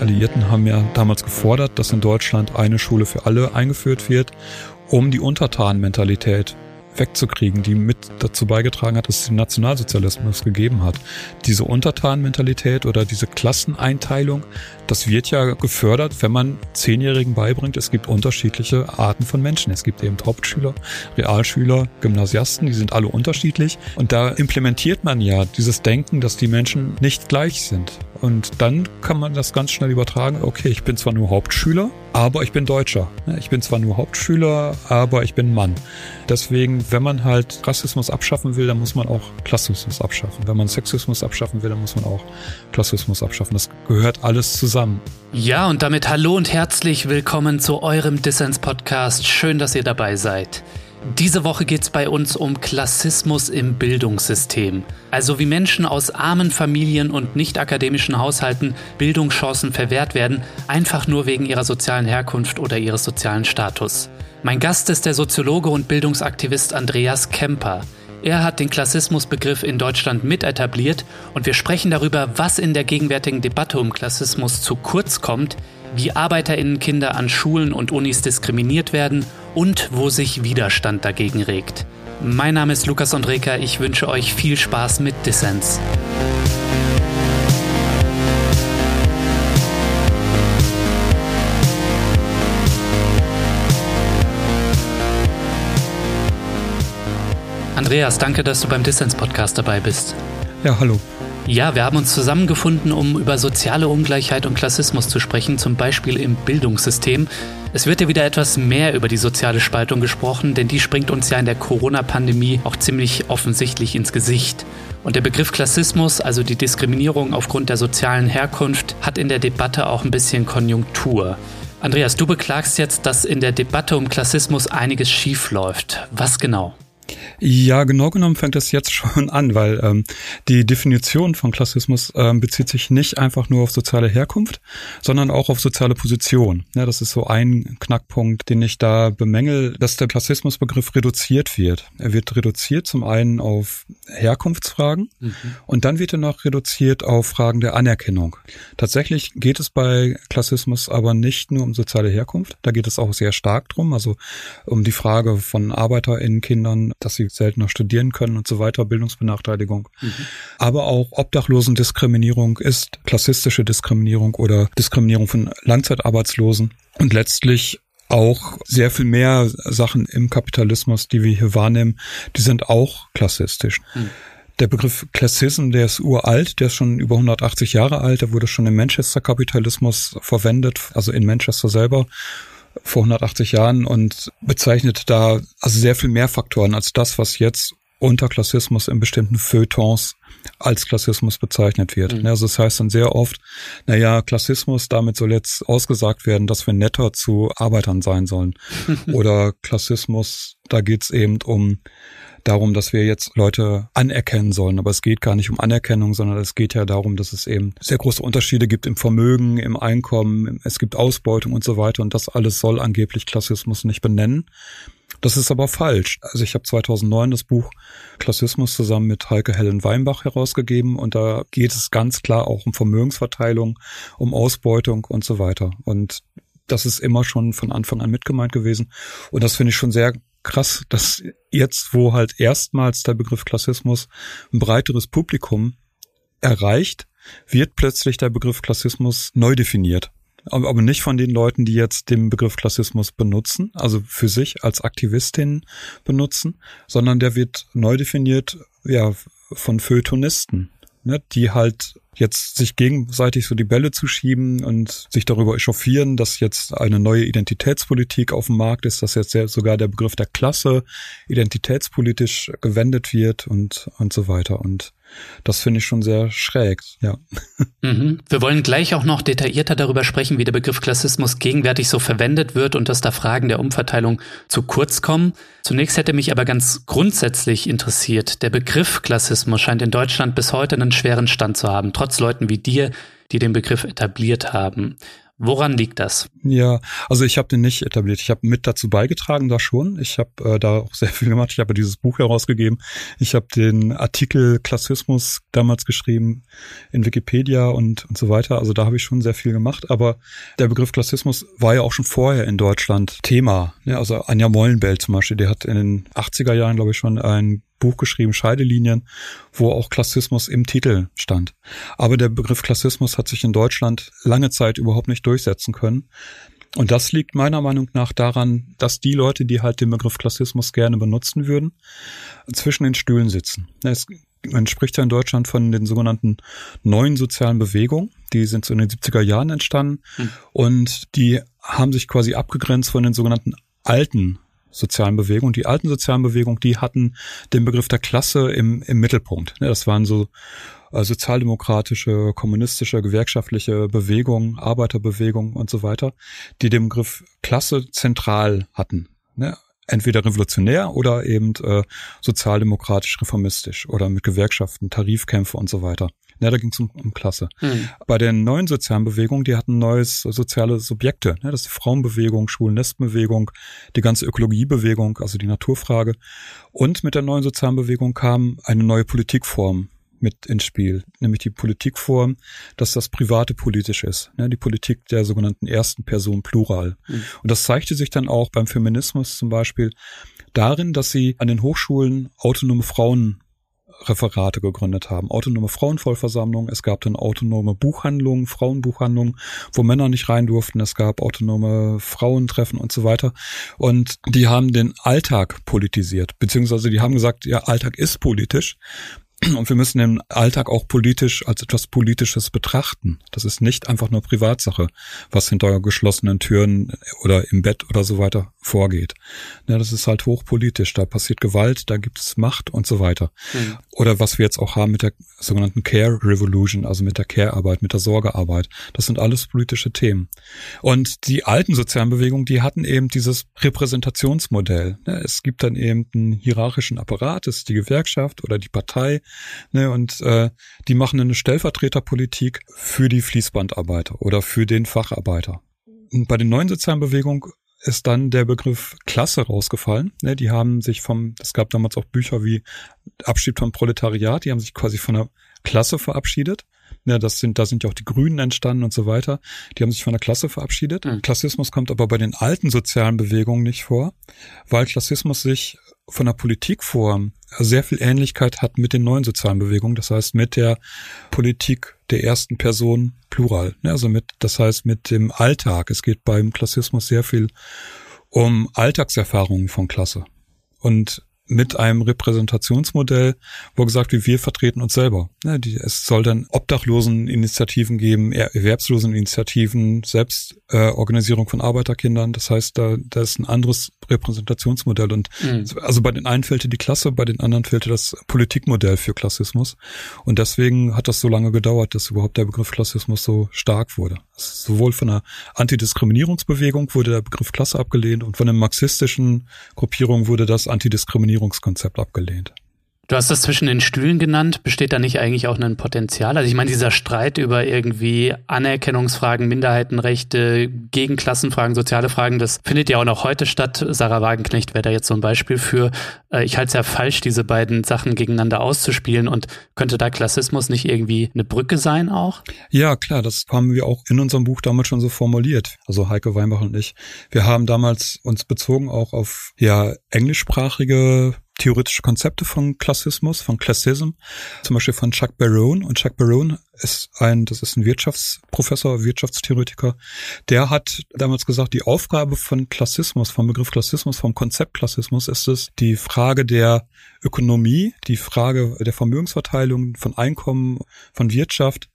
Alliierten haben ja damals gefordert, dass in Deutschland eine Schule für alle eingeführt wird, um die Untertanmentalität wegzukriegen, die mit dazu beigetragen hat, dass es den Nationalsozialismus gegeben hat. Diese Untertanmentalität oder diese Klasseneinteilung, das wird ja gefördert, wenn man Zehnjährigen beibringt, es gibt unterschiedliche Arten von Menschen. Es gibt eben Hauptschüler, Realschüler, Gymnasiasten, die sind alle unterschiedlich. Und da implementiert man ja dieses Denken, dass die Menschen nicht gleich sind. Und dann kann man das ganz schnell übertragen. Okay, ich bin zwar nur Hauptschüler, aber ich bin Deutscher. Ich bin zwar nur Hauptschüler, aber ich bin Mann. Deswegen, wenn man halt Rassismus abschaffen will, dann muss man auch Klassismus abschaffen. Wenn man Sexismus abschaffen will, dann muss man auch Klassismus abschaffen. Das gehört alles zusammen. Ja, und damit hallo und herzlich willkommen zu eurem Dissens-Podcast. Schön, dass ihr dabei seid. Diese Woche geht es bei uns um Klassismus im Bildungssystem. Also wie Menschen aus armen Familien und nicht akademischen Haushalten Bildungschancen verwehrt werden, einfach nur wegen ihrer sozialen Herkunft oder ihres sozialen Status. Mein Gast ist der Soziologe und Bildungsaktivist Andreas Kemper. Er hat den Klassismusbegriff in Deutschland mit etabliert und wir sprechen darüber, was in der gegenwärtigen Debatte um Klassismus zu kurz kommt, wie Arbeiterinnenkinder an Schulen und Unis diskriminiert werden und wo sich Widerstand dagegen regt. Mein Name ist Lukas Andreka, ich wünsche euch viel Spaß mit Dissens. Andreas, danke, dass du beim Dissens-Podcast dabei bist. Ja, hallo. Ja, wir haben uns zusammengefunden, um über soziale Ungleichheit und Klassismus zu sprechen, zum Beispiel im Bildungssystem. Es wird ja wieder etwas mehr über die soziale Spaltung gesprochen, denn die springt uns ja in der Corona-Pandemie auch ziemlich offensichtlich ins Gesicht. Und der Begriff Klassismus, also die Diskriminierung aufgrund der sozialen Herkunft, hat in der Debatte auch ein bisschen Konjunktur. Andreas, du beklagst jetzt, dass in der Debatte um Klassismus einiges schief läuft. Was genau? Ja, genau genommen fängt das jetzt schon an, weil ähm, die Definition von Klassismus ähm, bezieht sich nicht einfach nur auf soziale Herkunft, sondern auch auf soziale Position. Ja, das ist so ein Knackpunkt, den ich da bemängel, dass der Klassismusbegriff reduziert wird. Er wird reduziert zum einen auf Herkunftsfragen mhm. und dann wird er noch reduziert auf Fragen der Anerkennung. Tatsächlich geht es bei Klassismus aber nicht nur um soziale Herkunft, da geht es auch sehr stark drum, also um die Frage von ArbeiterInnen-Kindern, dass sie seltener studieren können und so weiter, Bildungsbenachteiligung. Mhm. Aber auch Obdachlosendiskriminierung ist klassistische Diskriminierung oder Diskriminierung von Langzeitarbeitslosen. Und letztlich auch sehr viel mehr Sachen im Kapitalismus, die wir hier wahrnehmen, die sind auch klassistisch. Mhm. Der Begriff Klassism, der ist uralt, der ist schon über 180 Jahre alt, der wurde schon im Manchester-Kapitalismus verwendet, also in Manchester selber vor 180 Jahren und bezeichnet da also sehr viel mehr Faktoren als das, was jetzt unter Klassismus in bestimmten Feuilletons als Klassismus bezeichnet wird. Mhm. Also das heißt dann sehr oft, naja, Klassismus, damit soll jetzt ausgesagt werden, dass wir netter zu Arbeitern sein sollen. Oder Klassismus, da geht's eben um darum, dass wir jetzt Leute anerkennen sollen. Aber es geht gar nicht um Anerkennung, sondern es geht ja darum, dass es eben sehr große Unterschiede gibt im Vermögen, im Einkommen, es gibt Ausbeutung und so weiter. Und das alles soll angeblich Klassismus nicht benennen. Das ist aber falsch. Also ich habe 2009 das Buch Klassismus zusammen mit Heike Helen Weinbach herausgegeben und da geht es ganz klar auch um Vermögensverteilung, um Ausbeutung und so weiter. Und das ist immer schon von Anfang an mitgemeint gewesen. Und das finde ich schon sehr krass, dass jetzt, wo halt erstmals der Begriff Klassismus ein breiteres Publikum erreicht, wird plötzlich der Begriff Klassismus neu definiert. Aber nicht von den Leuten, die jetzt den Begriff Klassismus benutzen, also für sich als Aktivistin benutzen, sondern der wird neu definiert, ja, von Feuilletonisten, ne, die halt jetzt sich gegenseitig so die Bälle zu schieben und sich darüber echauffieren, dass jetzt eine neue Identitätspolitik auf dem Markt ist, dass jetzt sogar der Begriff der Klasse identitätspolitisch gewendet wird und, und so weiter. Und das finde ich schon sehr schräg, ja. Mhm. Wir wollen gleich auch noch detaillierter darüber sprechen, wie der Begriff Klassismus gegenwärtig so verwendet wird und dass da Fragen der Umverteilung zu kurz kommen. Zunächst hätte mich aber ganz grundsätzlich interessiert, der Begriff Klassismus scheint in Deutschland bis heute einen schweren Stand zu haben, trotz Leuten wie dir, die den Begriff etabliert haben. Woran liegt das? Ja, also ich habe den nicht etabliert. Ich habe mit dazu beigetragen, da schon. Ich habe äh, da auch sehr viel gemacht. Ich habe dieses Buch herausgegeben. Ich habe den Artikel Klassismus damals geschrieben in Wikipedia und, und so weiter. Also da habe ich schon sehr viel gemacht. Aber der Begriff Klassismus war ja auch schon vorher in Deutschland Thema. Ja, also Anja Mollenbell zum Beispiel, die hat in den 80er Jahren, glaube ich, schon ein Buch geschrieben, Scheidelinien, wo auch Klassismus im Titel stand. Aber der Begriff Klassismus hat sich in Deutschland lange Zeit überhaupt nicht durchsetzen können. Und das liegt meiner Meinung nach daran, dass die Leute, die halt den Begriff Klassismus gerne benutzen würden, zwischen den Stühlen sitzen. Es, man spricht ja in Deutschland von den sogenannten neuen sozialen Bewegungen. Die sind so in den 70er Jahren entstanden hm. und die haben sich quasi abgegrenzt von den sogenannten alten sozialen Bewegung. Die alten sozialen Bewegungen, die hatten den Begriff der Klasse im, im Mittelpunkt. Das waren so äh, sozialdemokratische, kommunistische, gewerkschaftliche Bewegungen, Arbeiterbewegungen und so weiter, die den Begriff Klasse zentral hatten. Entweder revolutionär oder eben äh, sozialdemokratisch reformistisch oder mit Gewerkschaften, Tarifkämpfe und so weiter. Ja, da ging es um, um Klasse. Hm. Bei den neuen sozialen Bewegungen, die hatten neues soziale Subjekte. Ne? Das ist die Frauenbewegung, Schwulen-Lesbenbewegung, die ganze Ökologiebewegung, also die Naturfrage. Und mit der neuen sozialen Bewegung kam eine neue Politikform mit ins Spiel, nämlich die Politikform, dass das Private politisch ist, ne, die Politik der sogenannten ersten Person Plural. Mhm. Und das zeigte sich dann auch beim Feminismus zum Beispiel darin, dass sie an den Hochschulen autonome Frauen Referate gegründet haben. Autonome Frauenvollversammlungen, es gab dann autonome Buchhandlungen, Frauenbuchhandlungen, wo Männer nicht rein durften, es gab autonome Frauentreffen und so weiter. Und die haben den Alltag politisiert, beziehungsweise die haben gesagt, ja, Alltag ist politisch. Und wir müssen den Alltag auch politisch als etwas Politisches betrachten. Das ist nicht einfach nur Privatsache, was hinter geschlossenen Türen oder im Bett oder so weiter vorgeht. Ja, das ist halt hochpolitisch. Da passiert Gewalt, da gibt es Macht und so weiter. Mhm. Oder was wir jetzt auch haben mit der sogenannten Care Revolution, also mit der Care-Arbeit, mit der Sorgearbeit. Das sind alles politische Themen. Und die alten sozialen Bewegungen, die hatten eben dieses Repräsentationsmodell. Es gibt dann eben einen hierarchischen Apparat, das ist die Gewerkschaft oder die Partei Ne, und äh, die machen eine Stellvertreterpolitik für die Fließbandarbeiter oder für den Facharbeiter. Bei den neuen sozialen Bewegungen ist dann der Begriff Klasse rausgefallen. Ne, die haben sich vom, es gab damals auch Bücher wie Abschied vom Proletariat, die haben sich quasi von der Klasse verabschiedet. Ja, das sind, da sind ja auch die Grünen entstanden und so weiter. Die haben sich von der Klasse verabschiedet. Mhm. Klassismus kommt aber bei den alten sozialen Bewegungen nicht vor, weil Klassismus sich von der Politikform sehr viel Ähnlichkeit hat mit den neuen sozialen Bewegungen, das heißt mit der Politik der ersten Person plural, also mit, das heißt mit dem Alltag. Es geht beim Klassismus sehr viel um Alltagserfahrungen von Klasse. Und mit einem Repräsentationsmodell, wo gesagt wird, wir vertreten uns selber. es soll dann Obdachloseninitiativen geben, Erwerbsloseninitiativen, Selbstorganisierung von Arbeiterkindern. Das heißt, da, da ist ein anderes Repräsentationsmodell. Und mhm. also bei den einen fehlte die Klasse, bei den anderen fehlte das Politikmodell für Klassismus. Und deswegen hat das so lange gedauert, dass überhaupt der Begriff Klassismus so stark wurde. Sowohl von der Antidiskriminierungsbewegung wurde der Begriff Klasse abgelehnt und von den marxistischen Gruppierungen wurde das Antidiskriminierungsbewegung Diskriminierungskonzept abgelehnt. Du hast das zwischen den Stühlen genannt. Besteht da nicht eigentlich auch ein Potenzial? Also ich meine, dieser Streit über irgendwie Anerkennungsfragen, Minderheitenrechte, Gegenklassenfragen, soziale Fragen, das findet ja auch noch heute statt. Sarah Wagenknecht wäre da jetzt so ein Beispiel für. Äh, ich halte es ja falsch, diese beiden Sachen gegeneinander auszuspielen. Und könnte da Klassismus nicht irgendwie eine Brücke sein auch? Ja, klar, das haben wir auch in unserem Buch damals schon so formuliert. Also Heike Weinbach und ich. Wir haben damals uns bezogen auch auf ja englischsprachige theoretische Konzepte von Klassismus, von Classism, zum Beispiel von Chuck Barone. Und Chuck Barone ist ein, das ist ein Wirtschaftsprofessor, Wirtschaftstheoretiker, der hat damals gesagt, die Aufgabe von Klassismus, vom Begriff Klassismus, vom Konzept Klassismus ist es, die Frage der Ökonomie, die Frage der Vermögensverteilung, von Einkommen, von Wirtschaft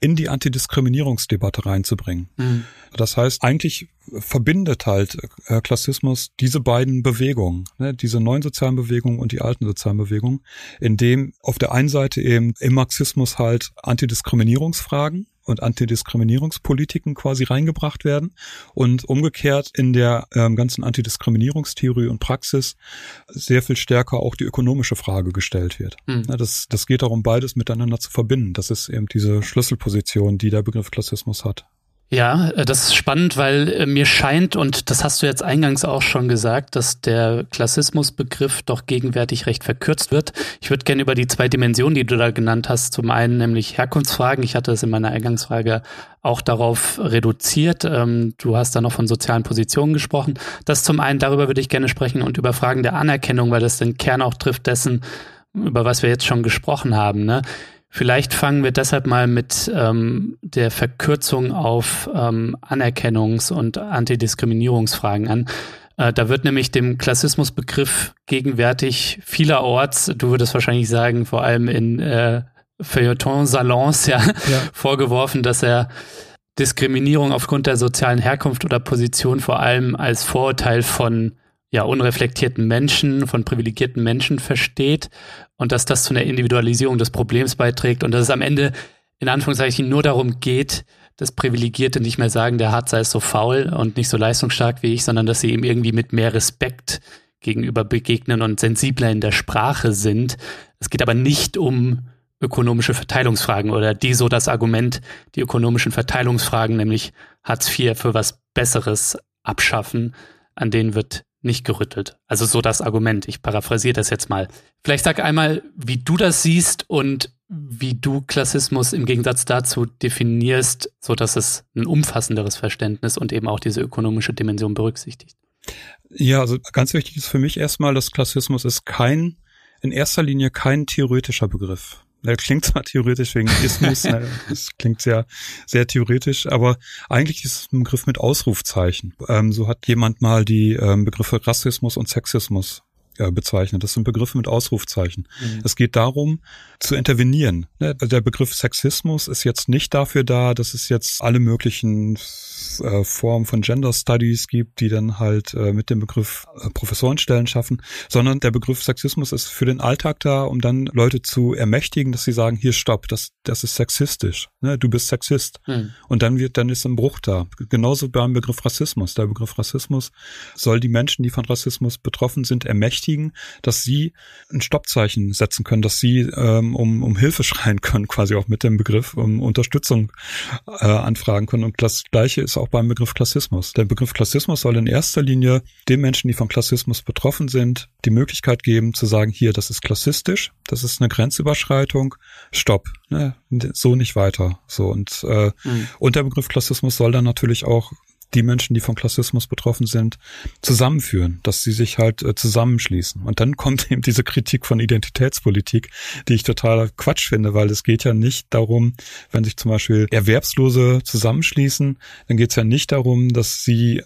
in die Antidiskriminierungsdebatte reinzubringen. Mhm. Das heißt, eigentlich verbindet halt äh, Klassismus diese beiden Bewegungen, ne, diese neuen sozialen Bewegungen und die alten sozialen Bewegungen, indem auf der einen Seite eben im Marxismus halt Antidiskriminierungsfragen und Antidiskriminierungspolitiken quasi reingebracht werden und umgekehrt in der ähm, ganzen Antidiskriminierungstheorie und Praxis sehr viel stärker auch die ökonomische Frage gestellt wird. Mhm. Ja, das, das geht darum, beides miteinander zu verbinden. Das ist eben diese Schlüsselposition, die der Begriff Klassismus hat. Ja, äh, das ist spannend, weil äh, mir scheint, und das hast du jetzt eingangs auch schon gesagt, dass der Klassismusbegriff doch gegenwärtig recht verkürzt wird. Ich würde gerne über die zwei Dimensionen, die du da genannt hast, zum einen nämlich Herkunftsfragen. Ich hatte es in meiner Eingangsfrage auch darauf reduziert. Ähm, du hast da noch von sozialen Positionen gesprochen. Das zum einen, darüber würde ich gerne sprechen und über Fragen der Anerkennung, weil das den Kern auch trifft dessen, über was wir jetzt schon gesprochen haben. Ne? Vielleicht fangen wir deshalb mal mit ähm, der Verkürzung auf ähm, Anerkennungs- und Antidiskriminierungsfragen an. Äh, da wird nämlich dem Klassismusbegriff gegenwärtig vielerorts, du würdest wahrscheinlich sagen, vor allem in äh, Feuilleton-Salons ja, ja, vorgeworfen, dass er Diskriminierung aufgrund der sozialen Herkunft oder Position vor allem als Vorurteil von ja, unreflektierten Menschen, von privilegierten Menschen versteht und dass das zu einer Individualisierung des Problems beiträgt und dass es am Ende in Anführungszeichen nur darum geht, dass Privilegierte nicht mehr sagen, der Harzer ist so faul und nicht so leistungsstark wie ich, sondern dass sie ihm irgendwie mit mehr Respekt gegenüber begegnen und sensibler in der Sprache sind. Es geht aber nicht um ökonomische Verteilungsfragen oder die so das Argument, die ökonomischen Verteilungsfragen, nämlich Hartz IV für was Besseres abschaffen, an denen wird nicht gerüttelt. Also so das Argument. Ich paraphrasiere das jetzt mal. Vielleicht sag einmal, wie du das siehst und wie du Klassismus im Gegensatz dazu definierst, so dass es ein umfassenderes Verständnis und eben auch diese ökonomische Dimension berücksichtigt. Ja, also ganz wichtig ist für mich erstmal, dass Klassismus ist kein, in erster Linie kein theoretischer Begriff. Er klingt zwar theoretisch wegen Ismus, ne, das klingt sehr, sehr theoretisch, aber eigentlich ist es ein Begriff mit Ausrufzeichen. Ähm, so hat jemand mal die ähm, Begriffe Rassismus und Sexismus äh, bezeichnet. Das sind Begriffe mit Ausrufzeichen. Mhm. Es geht darum, zu intervenieren. Ne, der Begriff Sexismus ist jetzt nicht dafür da, dass es jetzt alle möglichen äh, Formen von Gender Studies gibt, die dann halt äh, mit dem Begriff Professorenstellen schaffen, sondern der Begriff Sexismus ist für den Alltag da, um dann Leute zu ermächtigen, dass sie sagen, hier stopp, das, das ist sexistisch, ne? du bist Sexist. Mhm. Und dann wird, dann ist ein Bruch da. Genauso beim Begriff Rassismus. Der Begriff Rassismus soll die Menschen, die von Rassismus betroffen sind, ermächtigen, dass sie ein Stoppzeichen setzen können, dass sie ähm, um, um Hilfe schreien können, quasi auch mit dem Begriff, um Unterstützung äh, anfragen können. Und das Gleiche ist auch beim Begriff Klassismus. Der Begriff Klassismus soll in erster Linie den Menschen, die von Klassismus betroffen sind, die Möglichkeit geben zu sagen, hier, das ist klassistisch, das ist eine Grenzüberschreitung, stopp, ne, so nicht weiter. So und äh, mhm. und der Begriff Klassismus soll dann natürlich auch die Menschen, die von Klassismus betroffen sind, zusammenführen, dass sie sich halt äh, zusammenschließen. Und dann kommt eben diese Kritik von Identitätspolitik, die ich total Quatsch finde, weil es geht ja nicht darum, wenn sich zum Beispiel Erwerbslose zusammenschließen, dann geht es ja nicht darum, dass sie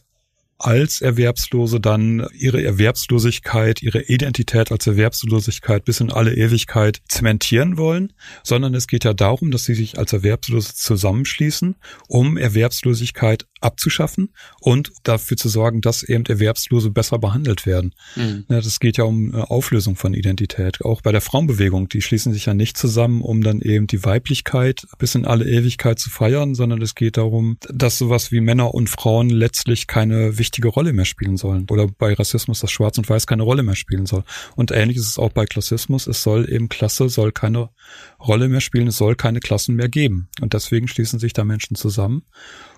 als Erwerbslose dann ihre Erwerbslosigkeit, ihre Identität als Erwerbslosigkeit bis in alle Ewigkeit zementieren wollen, sondern es geht ja darum, dass sie sich als Erwerbslose zusammenschließen, um Erwerbslosigkeit abzuschaffen und dafür zu sorgen, dass eben Erwerbslose besser behandelt werden. Mhm. Ja, das geht ja um äh, Auflösung von Identität. Auch bei der Frauenbewegung, die schließen sich ja nicht zusammen, um dann eben die Weiblichkeit bis in alle Ewigkeit zu feiern, sondern es geht darum, dass sowas wie Männer und Frauen letztlich keine wichtige Rolle mehr spielen sollen. Oder bei Rassismus, dass Schwarz und Weiß keine Rolle mehr spielen soll. Und ähnlich ist es auch bei Klassismus. Es soll eben Klasse, soll keine Rolle mehr spielen, es soll keine Klassen mehr geben. Und deswegen schließen sich da Menschen zusammen.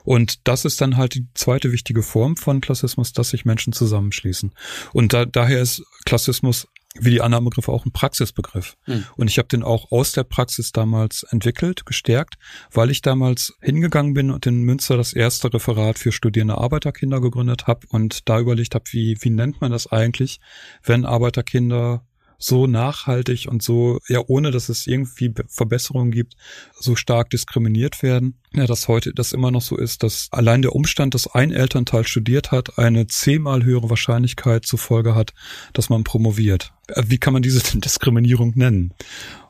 Und das ist dann halt die zweite wichtige Form von Klassismus, dass sich Menschen zusammenschließen. Und da, daher ist Klassismus wie die anderen Begriffe auch ein Praxisbegriff. Hm. Und ich habe den auch aus der Praxis damals entwickelt, gestärkt, weil ich damals hingegangen bin und in Münster das erste Referat für studierende Arbeiterkinder gegründet habe und da überlegt habe, wie, wie nennt man das eigentlich, wenn Arbeiterkinder so nachhaltig und so, ja, ohne dass es irgendwie Verbesserungen gibt, so stark diskriminiert werden. Ja, dass heute das immer noch so ist, dass allein der Umstand, dass ein Elternteil studiert hat, eine zehnmal höhere Wahrscheinlichkeit zur Folge hat, dass man promoviert. Äh, wie kann man diese Diskriminierung nennen?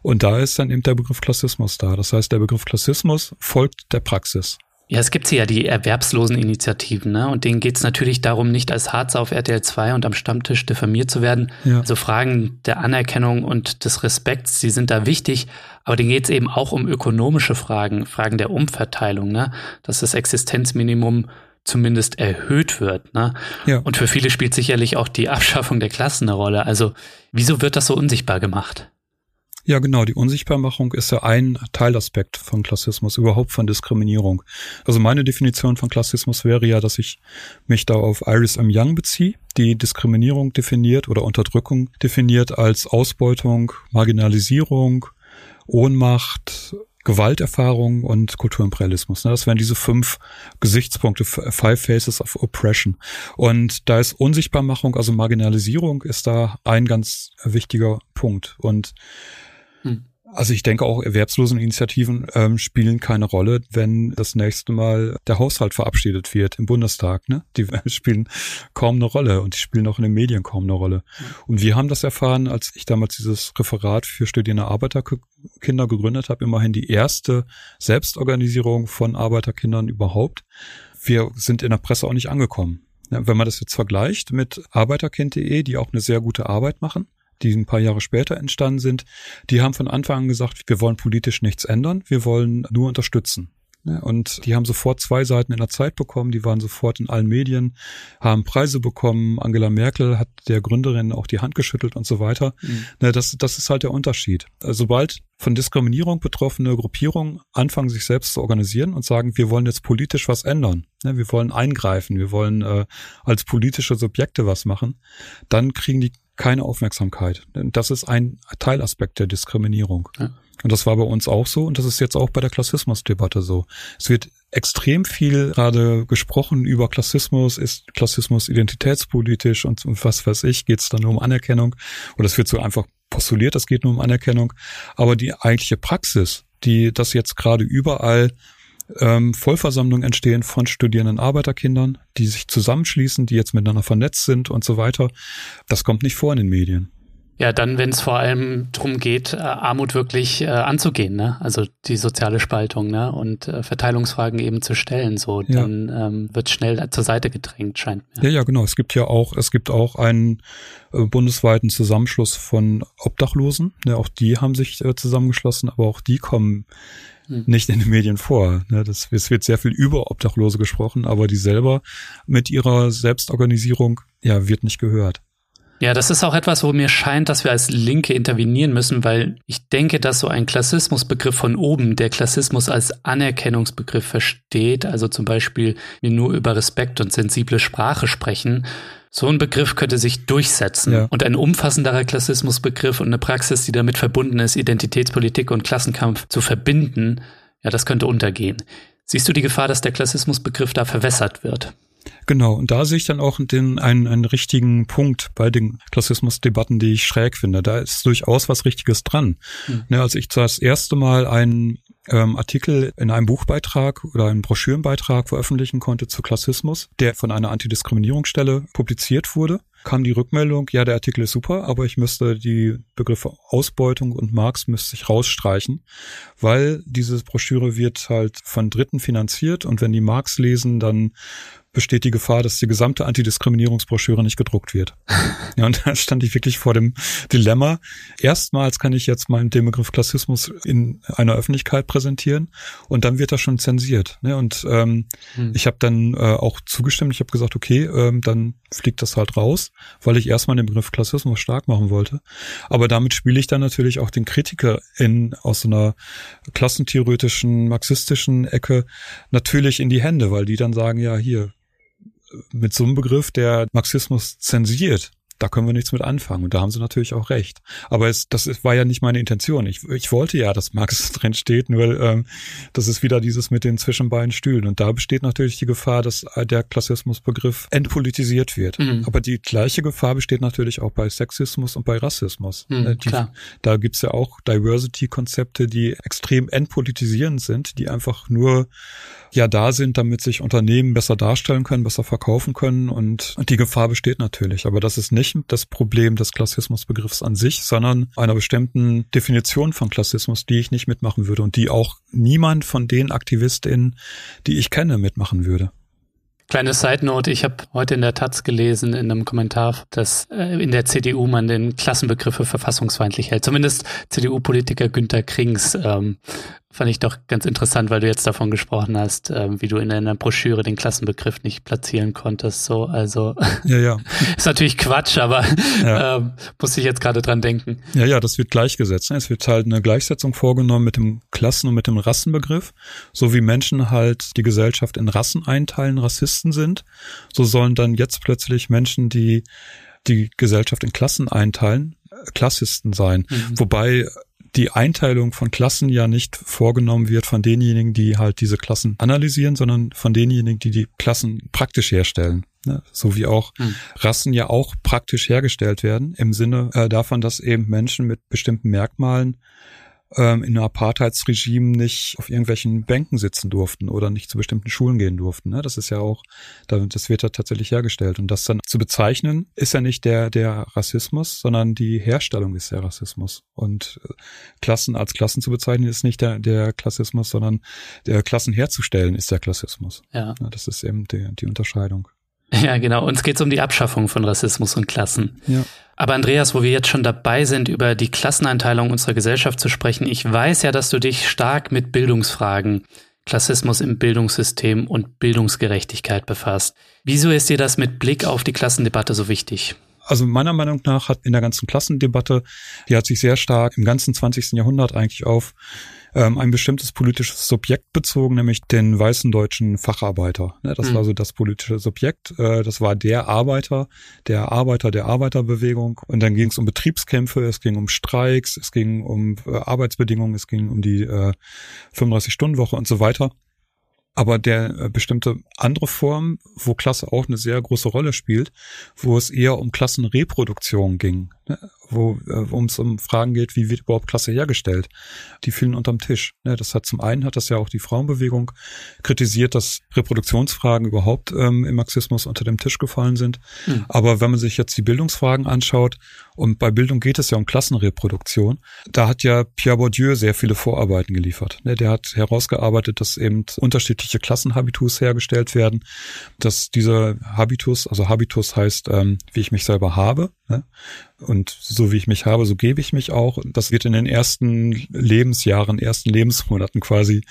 Und da ist dann eben der Begriff Klassismus da. Das heißt, der Begriff Klassismus folgt der Praxis. Ja, es gibt hier ja die Erwerbsloseninitiativen, ne? Und denen geht es natürlich darum, nicht als Harzer auf RTL 2 und am Stammtisch diffamiert zu werden. Ja. Also Fragen der Anerkennung und des Respekts, die sind da wichtig, aber denen geht es eben auch um ökonomische Fragen, Fragen der Umverteilung, ne? Dass das Existenzminimum zumindest erhöht wird. Ne? Ja. Und für viele spielt sicherlich auch die Abschaffung der Klassen eine Rolle. Also wieso wird das so unsichtbar gemacht? Ja, genau. Die Unsichtbarmachung ist ja ein Teilaspekt von Klassismus, überhaupt von Diskriminierung. Also meine Definition von Klassismus wäre ja, dass ich mich da auf Iris M. Young beziehe, die Diskriminierung definiert oder Unterdrückung definiert als Ausbeutung, Marginalisierung, Ohnmacht, Gewalterfahrung und Kulturimperialismus. Das wären diese fünf Gesichtspunkte, Five Faces of Oppression. Und da ist Unsichtbarmachung, also Marginalisierung, ist da ein ganz wichtiger Punkt. Und hm. Also ich denke auch Erwerbsloseninitiativen ähm, spielen keine Rolle, wenn das nächste Mal der Haushalt verabschiedet wird im Bundestag. Ne? Die spielen kaum eine Rolle und die spielen auch in den Medien kaum eine Rolle. Und wir haben das erfahren, als ich damals dieses Referat für studierende Arbeiterkinder gegründet habe, immerhin die erste Selbstorganisierung von Arbeiterkindern überhaupt. Wir sind in der Presse auch nicht angekommen. Ja, wenn man das jetzt vergleicht mit arbeiterkind.de, die auch eine sehr gute Arbeit machen, die ein paar Jahre später entstanden sind, die haben von Anfang an gesagt, wir wollen politisch nichts ändern, wir wollen nur unterstützen. Und die haben sofort zwei Seiten in der Zeit bekommen, die waren sofort in allen Medien, haben Preise bekommen. Angela Merkel hat der Gründerin auch die Hand geschüttelt und so weiter. Mhm. Das, das ist halt der Unterschied. Also sobald von Diskriminierung betroffene Gruppierungen anfangen, sich selbst zu organisieren und sagen, wir wollen jetzt politisch was ändern, wir wollen eingreifen, wir wollen äh, als politische Subjekte was machen, dann kriegen die keine Aufmerksamkeit. Das ist ein Teilaspekt der Diskriminierung. Ja. Und das war bei uns auch so und das ist jetzt auch bei der Klassismusdebatte so. Es wird extrem viel gerade gesprochen über Klassismus, ist Klassismus identitätspolitisch und, und was weiß ich, geht es dann nur um Anerkennung oder es wird so einfach postuliert, es geht nur um Anerkennung. Aber die eigentliche Praxis, die das jetzt gerade überall ähm, Vollversammlungen entstehen von studierenden Arbeiterkindern, die sich zusammenschließen, die jetzt miteinander vernetzt sind und so weiter. Das kommt nicht vor in den Medien. Ja, dann, wenn es vor allem darum geht, äh, Armut wirklich äh, anzugehen, ne? also die soziale Spaltung ne? und äh, Verteilungsfragen eben zu stellen, so ja. dann ähm, wird schnell zur Seite gedrängt, scheint mir. Ja, ja, genau. Es gibt ja auch, es gibt auch einen äh, bundesweiten Zusammenschluss von Obdachlosen. Ne? Auch die haben sich äh, zusammengeschlossen, aber auch die kommen hm. nicht in den Medien vor. Ne? Das, es wird sehr viel über Obdachlose gesprochen, aber die selber mit ihrer Selbstorganisierung ja wird nicht gehört. Ja, das ist auch etwas, wo mir scheint, dass wir als Linke intervenieren müssen, weil ich denke, dass so ein Klassismusbegriff von oben, der Klassismus als Anerkennungsbegriff versteht, also zum Beispiel wir nur über Respekt und sensible Sprache sprechen, so ein Begriff könnte sich durchsetzen. Ja. Und ein umfassenderer Klassismusbegriff und eine Praxis, die damit verbunden ist, Identitätspolitik und Klassenkampf zu verbinden, ja, das könnte untergehen. Siehst du die Gefahr, dass der Klassismusbegriff da verwässert wird? Genau, und da sehe ich dann auch den, einen, einen richtigen Punkt bei den Klassismusdebatten, die ich schräg finde. Da ist durchaus was Richtiges dran. Mhm. Ne, als ich das erste Mal einen ähm, Artikel in einem Buchbeitrag oder einem Broschürenbeitrag veröffentlichen konnte zu Klassismus, der von einer Antidiskriminierungsstelle publiziert wurde, kam die Rückmeldung, ja, der Artikel ist super, aber ich müsste die Begriffe Ausbeutung und Marx müsste ich rausstreichen, weil diese Broschüre wird halt von Dritten finanziert und wenn die Marx lesen, dann besteht die Gefahr, dass die gesamte Antidiskriminierungsbroschüre nicht gedruckt wird. ja, und da stand ich wirklich vor dem Dilemma. Erstmals kann ich jetzt mal den Begriff Klassismus in einer Öffentlichkeit präsentieren und dann wird das schon zensiert. Ne? Und ähm, hm. ich habe dann äh, auch zugestimmt. Ich habe gesagt, okay, ähm, dann fliegt das halt raus, weil ich erstmal den Begriff Klassismus stark machen wollte. Aber damit spiele ich dann natürlich auch den Kritiker in aus so einer klassentheoretischen, marxistischen Ecke natürlich in die Hände, weil die dann sagen, ja, hier, mit so einem Begriff, der Marxismus zensiert, da können wir nichts mit anfangen. Und da haben sie natürlich auch recht. Aber es, das war ja nicht meine Intention. Ich, ich wollte ja, dass Marx drin steht, nur ähm, das ist wieder dieses mit den zwischen beiden Stühlen. Und da besteht natürlich die Gefahr, dass der Klassismusbegriff entpolitisiert wird. Mhm. Aber die gleiche Gefahr besteht natürlich auch bei Sexismus und bei Rassismus. Mhm, äh, die, klar. Da gibt's ja auch Diversity-Konzepte, die extrem entpolitisierend sind, die einfach nur ja da sind, damit sich Unternehmen besser darstellen können, besser verkaufen können. Und, und die Gefahr besteht natürlich. Aber das ist nicht nicht das Problem des Klassismusbegriffs an sich, sondern einer bestimmten Definition von Klassismus, die ich nicht mitmachen würde und die auch niemand von den AktivistInnen, die ich kenne, mitmachen würde. Kleine Side Note, ich habe heute in der Taz gelesen, in einem Kommentar, dass äh, in der CDU man den Klassenbegriff für verfassungsfeindlich hält. Zumindest CDU-Politiker Günter Krings ähm, Fand ich doch ganz interessant, weil du jetzt davon gesprochen hast, äh, wie du in einer Broschüre den Klassenbegriff nicht platzieren konntest. So, also ja, ja. ist natürlich Quatsch, aber ja. ähm, muss ich jetzt gerade dran denken. Ja, ja, das wird gleichgesetzt. Ne? Es wird halt eine Gleichsetzung vorgenommen mit dem Klassen- und mit dem Rassenbegriff. So wie Menschen halt die Gesellschaft in Rassen einteilen, Rassisten sind, so sollen dann jetzt plötzlich Menschen, die die Gesellschaft in Klassen einteilen, Klassisten sein. Mhm. Wobei die Einteilung von Klassen ja nicht vorgenommen wird von denjenigen, die halt diese Klassen analysieren, sondern von denjenigen, die die Klassen praktisch herstellen. Ne? So wie auch hm. Rassen ja auch praktisch hergestellt werden, im Sinne äh, davon, dass eben Menschen mit bestimmten Merkmalen ähm, in einem Apartheidsregime nicht auf irgendwelchen Bänken sitzen durften oder nicht zu bestimmten Schulen gehen durften. Ne? Das ist ja auch, das wird ja tatsächlich hergestellt. Und das dann zu bezeichnen, ist ja nicht der, der Rassismus, sondern die Herstellung ist der Rassismus. Und äh, Klassen als Klassen zu bezeichnen, ist nicht der, der Klassismus, sondern der Klassen herzustellen ist der Klassismus. Ja. ja das ist eben die, die Unterscheidung. Ja, genau. Uns geht es um die Abschaffung von Rassismus und Klassen. Ja. Aber Andreas, wo wir jetzt schon dabei sind, über die Klasseneinteilung unserer Gesellschaft zu sprechen, ich weiß ja, dass du dich stark mit Bildungsfragen, Klassismus im Bildungssystem und Bildungsgerechtigkeit befasst. Wieso ist dir das mit Blick auf die Klassendebatte so wichtig? Also meiner Meinung nach hat in der ganzen Klassendebatte, die hat sich sehr stark im ganzen 20. Jahrhundert eigentlich auf ähm, ein bestimmtes politisches Subjekt bezogen, nämlich den weißen deutschen Facharbeiter. Ne, das mhm. war so das politische Subjekt. Äh, das war der Arbeiter, der Arbeiter der Arbeiterbewegung. Und dann ging es um Betriebskämpfe, es ging um Streiks, es ging um äh, Arbeitsbedingungen, es ging um die äh, 35-Stunden-Woche und so weiter. Aber der äh, bestimmte andere Form, wo Klasse auch eine sehr große Rolle spielt, wo es eher um Klassenreproduktion ging, ne? wo äh, wo es um Fragen geht, wie wird überhaupt Klasse hergestellt, die fielen unterm Tisch. Ne? Das hat zum einen hat das ja auch die Frauenbewegung kritisiert, dass Reproduktionsfragen überhaupt ähm, im Marxismus unter dem Tisch gefallen sind. Mhm. Aber wenn man sich jetzt die Bildungsfragen anschaut, und bei Bildung geht es ja um Klassenreproduktion, da hat ja Pierre Bourdieu sehr viele Vorarbeiten geliefert. Ne? Der hat herausgearbeitet, dass eben unterschiedliche Klassenhabitus hergestellt werden, dass dieser Habitus, also Habitus heißt, ähm, wie ich mich selber habe, ne? Und so wie ich mich habe, so gebe ich mich auch. Das wird in den ersten Lebensjahren, ersten Lebensmonaten quasi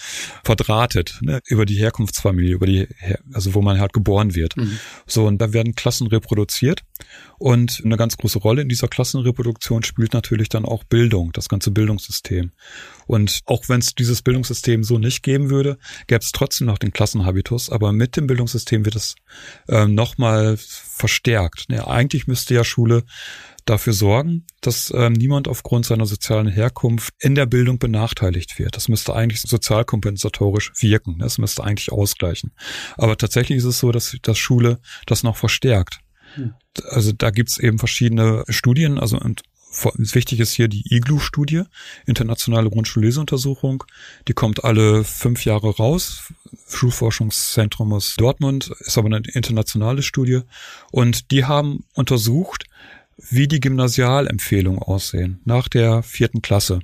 verdrahtet, ne? über die Herkunftsfamilie, über die, also wo man halt geboren wird. Mhm. So, und da werden Klassen reproduziert. Und eine ganz große Rolle in dieser Klassenreproduktion spielt natürlich dann auch Bildung, das ganze Bildungssystem. Und auch wenn es dieses Bildungssystem so nicht geben würde, gäbe es trotzdem noch den Klassenhabitus. Aber mit dem Bildungssystem wird es äh, nochmal verstärkt. Ja, eigentlich müsste ja Schule dafür sorgen, dass ähm, niemand aufgrund seiner sozialen Herkunft in der Bildung benachteiligt wird. Das müsste eigentlich sozialkompensatorisch wirken. Das müsste eigentlich ausgleichen. Aber tatsächlich ist es so, dass, dass Schule das noch verstärkt. Hm. Also da gibt's eben verschiedene Studien, also und wichtig ist hier die IGLU-Studie, Internationale Grundschulleseuntersuchung. Die kommt alle fünf Jahre raus. Schulforschungszentrum aus Dortmund, ist aber eine internationale Studie. Und die haben untersucht, wie die Gymnasialempfehlungen aussehen nach der vierten Klasse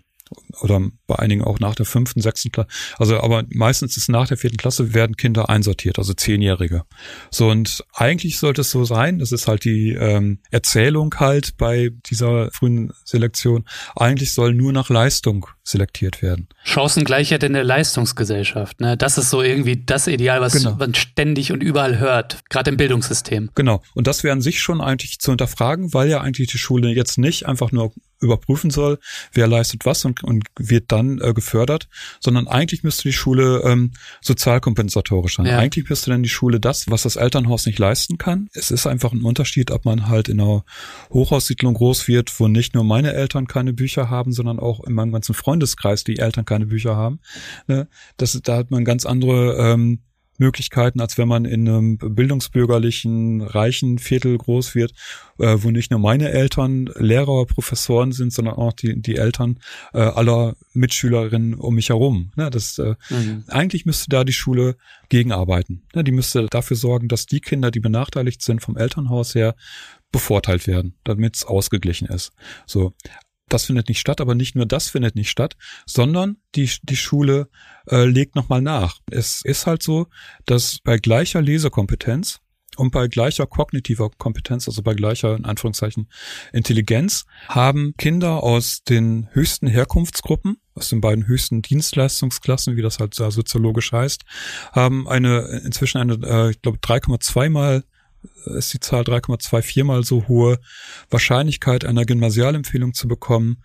oder bei einigen auch nach der fünften, sechsten Klasse. Also aber meistens ist nach der vierten Klasse werden Kinder einsortiert, also Zehnjährige. So und eigentlich sollte es so sein, das ist halt die ähm, Erzählung halt bei dieser frühen Selektion. Eigentlich soll nur nach Leistung selektiert werden. Chancengleichheit in der Leistungsgesellschaft, ne? Das ist so irgendwie das Ideal, was genau. man ständig und überall hört, gerade im Bildungssystem. Genau. Und das wäre an sich schon eigentlich zu hinterfragen, weil ja eigentlich die Schule jetzt nicht einfach nur überprüfen soll, wer leistet was und, und wird dann äh, gefördert, sondern eigentlich müsste die Schule ähm, sozialkompensatorisch sein. Ja. Eigentlich müsste dann die Schule das, was das Elternhaus nicht leisten kann. Es ist einfach ein Unterschied, ob man halt in einer Hochhaussiedlung groß wird, wo nicht nur meine Eltern keine Bücher haben, sondern auch in meinem ganzen Freundeskreis die Eltern keine Bücher haben. Ne? Das, da hat man ganz andere ähm, Möglichkeiten, als wenn man in einem bildungsbürgerlichen, reichen Viertel groß wird, äh, wo nicht nur meine Eltern Lehrer, Professoren sind, sondern auch die, die Eltern äh, aller Mitschülerinnen um mich herum. Ne, das, äh, mhm. Eigentlich müsste da die Schule gegenarbeiten. Ne, die müsste dafür sorgen, dass die Kinder, die benachteiligt sind vom Elternhaus her, bevorteilt werden, damit es ausgeglichen ist. So das findet nicht statt, aber nicht nur das findet nicht statt, sondern die, die Schule äh, legt nochmal nach. Es ist halt so, dass bei gleicher Lesekompetenz Und bei gleicher kognitiver Kompetenz, also bei gleicher, in Anführungszeichen, Intelligenz, haben Kinder aus den höchsten Herkunftsgruppen, aus den beiden höchsten Dienstleistungsklassen, wie das halt soziologisch heißt, haben eine inzwischen eine, äh, ich glaube, 3,2 mal ist die Zahl 3,24 mal so hohe Wahrscheinlichkeit einer Gymnasialempfehlung zu bekommen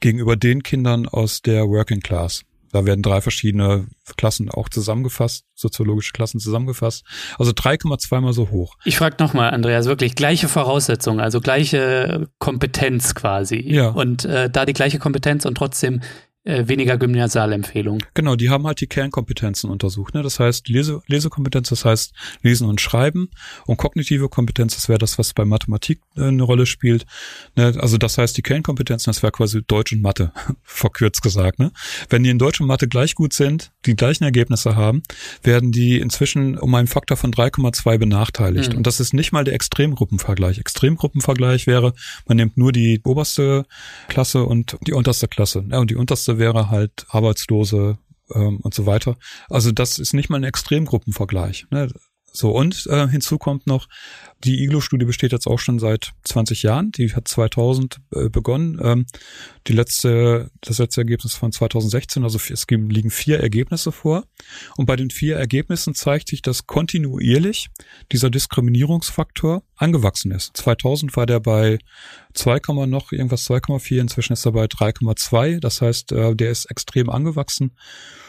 gegenüber den Kindern aus der Working Class. Da werden drei verschiedene Klassen auch zusammengefasst, soziologische Klassen zusammengefasst. Also 3,2 mal so hoch. Ich frage nochmal, Andreas, wirklich gleiche Voraussetzungen, also gleiche Kompetenz quasi. Ja. Und äh, da die gleiche Kompetenz und trotzdem äh, weniger Gymnasialempfehlung. Genau, die haben halt die Kernkompetenzen untersucht. Ne? Das heißt Lese, Lesekompetenz, das heißt Lesen und Schreiben und kognitive Kompetenz, das wäre das, was bei Mathematik äh, eine Rolle spielt. Ne? Also das heißt die Kernkompetenzen, das wäre quasi Deutsch und Mathe, verkürzt gesagt. Ne? Wenn die in Deutsch und Mathe gleich gut sind, die gleichen Ergebnisse haben, werden die inzwischen um einen Faktor von 3,2 benachteiligt. Mhm. Und das ist nicht mal der Extremgruppenvergleich. Extremgruppenvergleich wäre, man nimmt nur die oberste Klasse und die unterste Klasse. Ja, und die unterste Nächste wäre halt Arbeitslose ähm, und so weiter. Also das ist nicht mal ein Extremgruppenvergleich. Ne? So, und äh, hinzu kommt noch, die Iglo-Studie besteht jetzt auch schon seit 20 Jahren. Die hat 2000 äh, begonnen. Ähm, die letzte, das letzte Ergebnis von 2016, also es liegen vier Ergebnisse vor. Und bei den vier Ergebnissen zeigt sich, dass kontinuierlich dieser Diskriminierungsfaktor angewachsen ist. 2000 war der bei 2, noch irgendwas 2,4, inzwischen ist er bei 3,2. Das heißt, äh, der ist extrem angewachsen.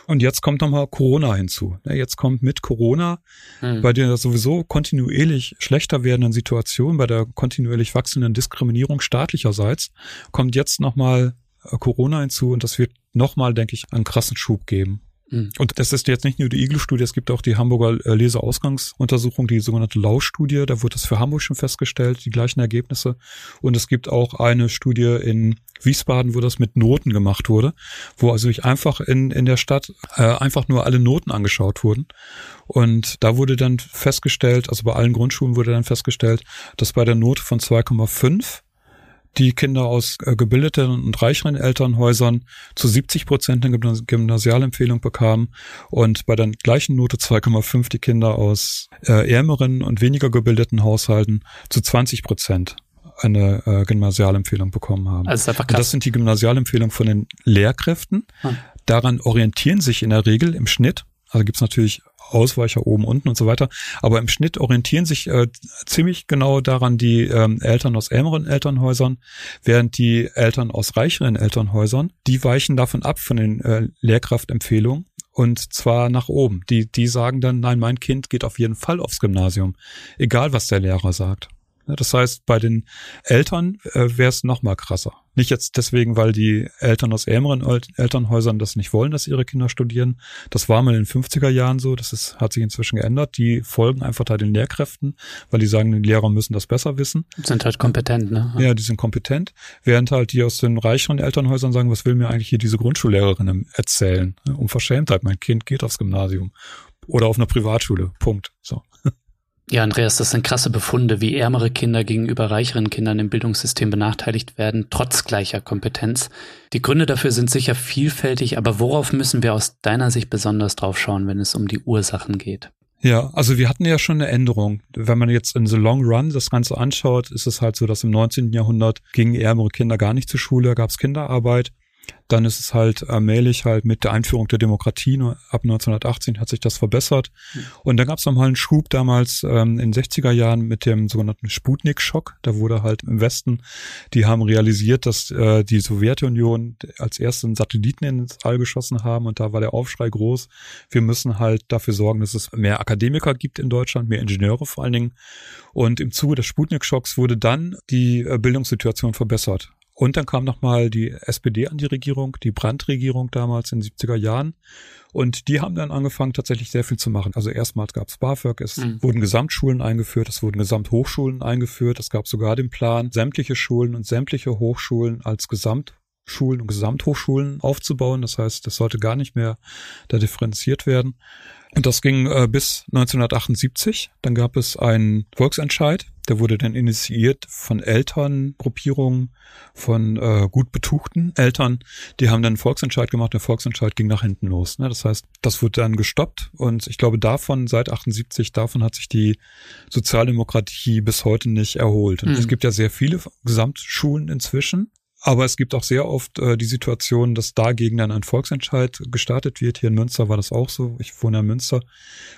Und jetzt kommt nochmal Corona hinzu. Jetzt kommt mit Corona mhm. bei der sowieso kontinuierlich schlechter werdenden Situation, bei der kontinuierlich wachsenden Diskriminierung staatlicherseits, kommt jetzt nochmal äh, Corona hinzu und das wird nochmal, denke ich, einen krassen Schub geben. Mhm. Und das ist jetzt nicht nur die Igel-Studie, es gibt auch die Hamburger äh, Leseausgangsuntersuchung, die sogenannte Lau-Studie. Da wurde das für Hamburg schon festgestellt, die gleichen Ergebnisse. Und es gibt auch eine Studie in Wiesbaden, wo das mit Noten gemacht wurde, wo also ich einfach in, in der Stadt äh, einfach nur alle Noten angeschaut wurden. Und da wurde dann festgestellt, also bei allen Grundschulen wurde dann festgestellt, dass bei der Note von 2,5 die Kinder aus äh, gebildeten und reicheren Elternhäusern zu 70 Prozent eine Gymnasialempfehlung bekamen und bei der gleichen Note 2,5 die Kinder aus äh, ärmeren und weniger gebildeten Haushalten zu 20 Prozent eine äh, Gymnasialempfehlung bekommen haben. Also. Und das sind die Gymnasialempfehlungen von den Lehrkräften. Hm. Daran orientieren sich in der Regel im Schnitt, also gibt's natürlich Ausweicher oben, unten und so weiter. Aber im Schnitt orientieren sich äh, ziemlich genau daran die ähm, Eltern aus ärmeren Elternhäusern, während die Eltern aus reicheren Elternhäusern, die weichen davon ab von den äh, Lehrkraftempfehlungen und zwar nach oben. Die, die sagen dann, nein, mein Kind geht auf jeden Fall aufs Gymnasium, egal was der Lehrer sagt. Das heißt, bei den Eltern äh, wäre es noch mal krasser. Nicht jetzt deswegen, weil die Eltern aus ärmeren Elternhäusern das nicht wollen, dass ihre Kinder studieren. Das war mal in den 50er Jahren so. Das ist, hat sich inzwischen geändert. Die folgen einfach da den Lehrkräften, weil die sagen, die Lehrer müssen das besser wissen. Sind halt kompetent, ne? Ja, die sind kompetent. Während halt die aus den reicheren Elternhäusern sagen, was will mir eigentlich hier diese Grundschullehrerin erzählen? Unverschämtheit. Mein Kind geht aufs Gymnasium. Oder auf einer Privatschule. Punkt. So. Ja, Andreas, das sind krasse Befunde, wie ärmere Kinder gegenüber reicheren Kindern im Bildungssystem benachteiligt werden, trotz gleicher Kompetenz. Die Gründe dafür sind sicher vielfältig, aber worauf müssen wir aus deiner Sicht besonders drauf schauen, wenn es um die Ursachen geht? Ja, also wir hatten ja schon eine Änderung. Wenn man jetzt in the long run das Ganze anschaut, ist es halt so, dass im 19. Jahrhundert gingen ärmere Kinder gar nicht zur Schule, gab es Kinderarbeit. Dann ist es halt allmählich halt mit der Einführung der Demokratie ab 1918 hat sich das verbessert. Mhm. Und dann gab es nochmal einen Schub damals ähm, in den 60er Jahren mit dem sogenannten Sputnik-Schock. Da wurde halt im Westen, die haben realisiert, dass äh, die Sowjetunion als ersten Satelliten ins All geschossen haben und da war der Aufschrei groß. Wir müssen halt dafür sorgen, dass es mehr Akademiker gibt in Deutschland, mehr Ingenieure vor allen Dingen. Und im Zuge des Sputnik-Schocks wurde dann die äh, Bildungssituation verbessert. Und dann kam nochmal die SPD an die Regierung, die Brandt-Regierung damals in den 70er Jahren. Und die haben dann angefangen, tatsächlich sehr viel zu machen. Also erstmals gab es BAföG, es mhm. wurden Gesamtschulen eingeführt, es wurden Gesamthochschulen eingeführt, es gab sogar den Plan, sämtliche Schulen und sämtliche Hochschulen als Gesamt Schulen und Gesamthochschulen aufzubauen. Das heißt, das sollte gar nicht mehr da differenziert werden. Und das ging äh, bis 1978. Dann gab es einen Volksentscheid. Der wurde dann initiiert von Elterngruppierungen, von äh, gut betuchten Eltern. Die haben dann einen Volksentscheid gemacht. Der Volksentscheid ging nach hinten los. Ne? Das heißt, das wurde dann gestoppt. Und ich glaube, davon, seit 78, davon hat sich die Sozialdemokratie bis heute nicht erholt. Und mhm. es gibt ja sehr viele Gesamtschulen inzwischen. Aber es gibt auch sehr oft äh, die Situation, dass dagegen dann ein Volksentscheid gestartet wird. Hier in Münster war das auch so. Ich wohne in Münster.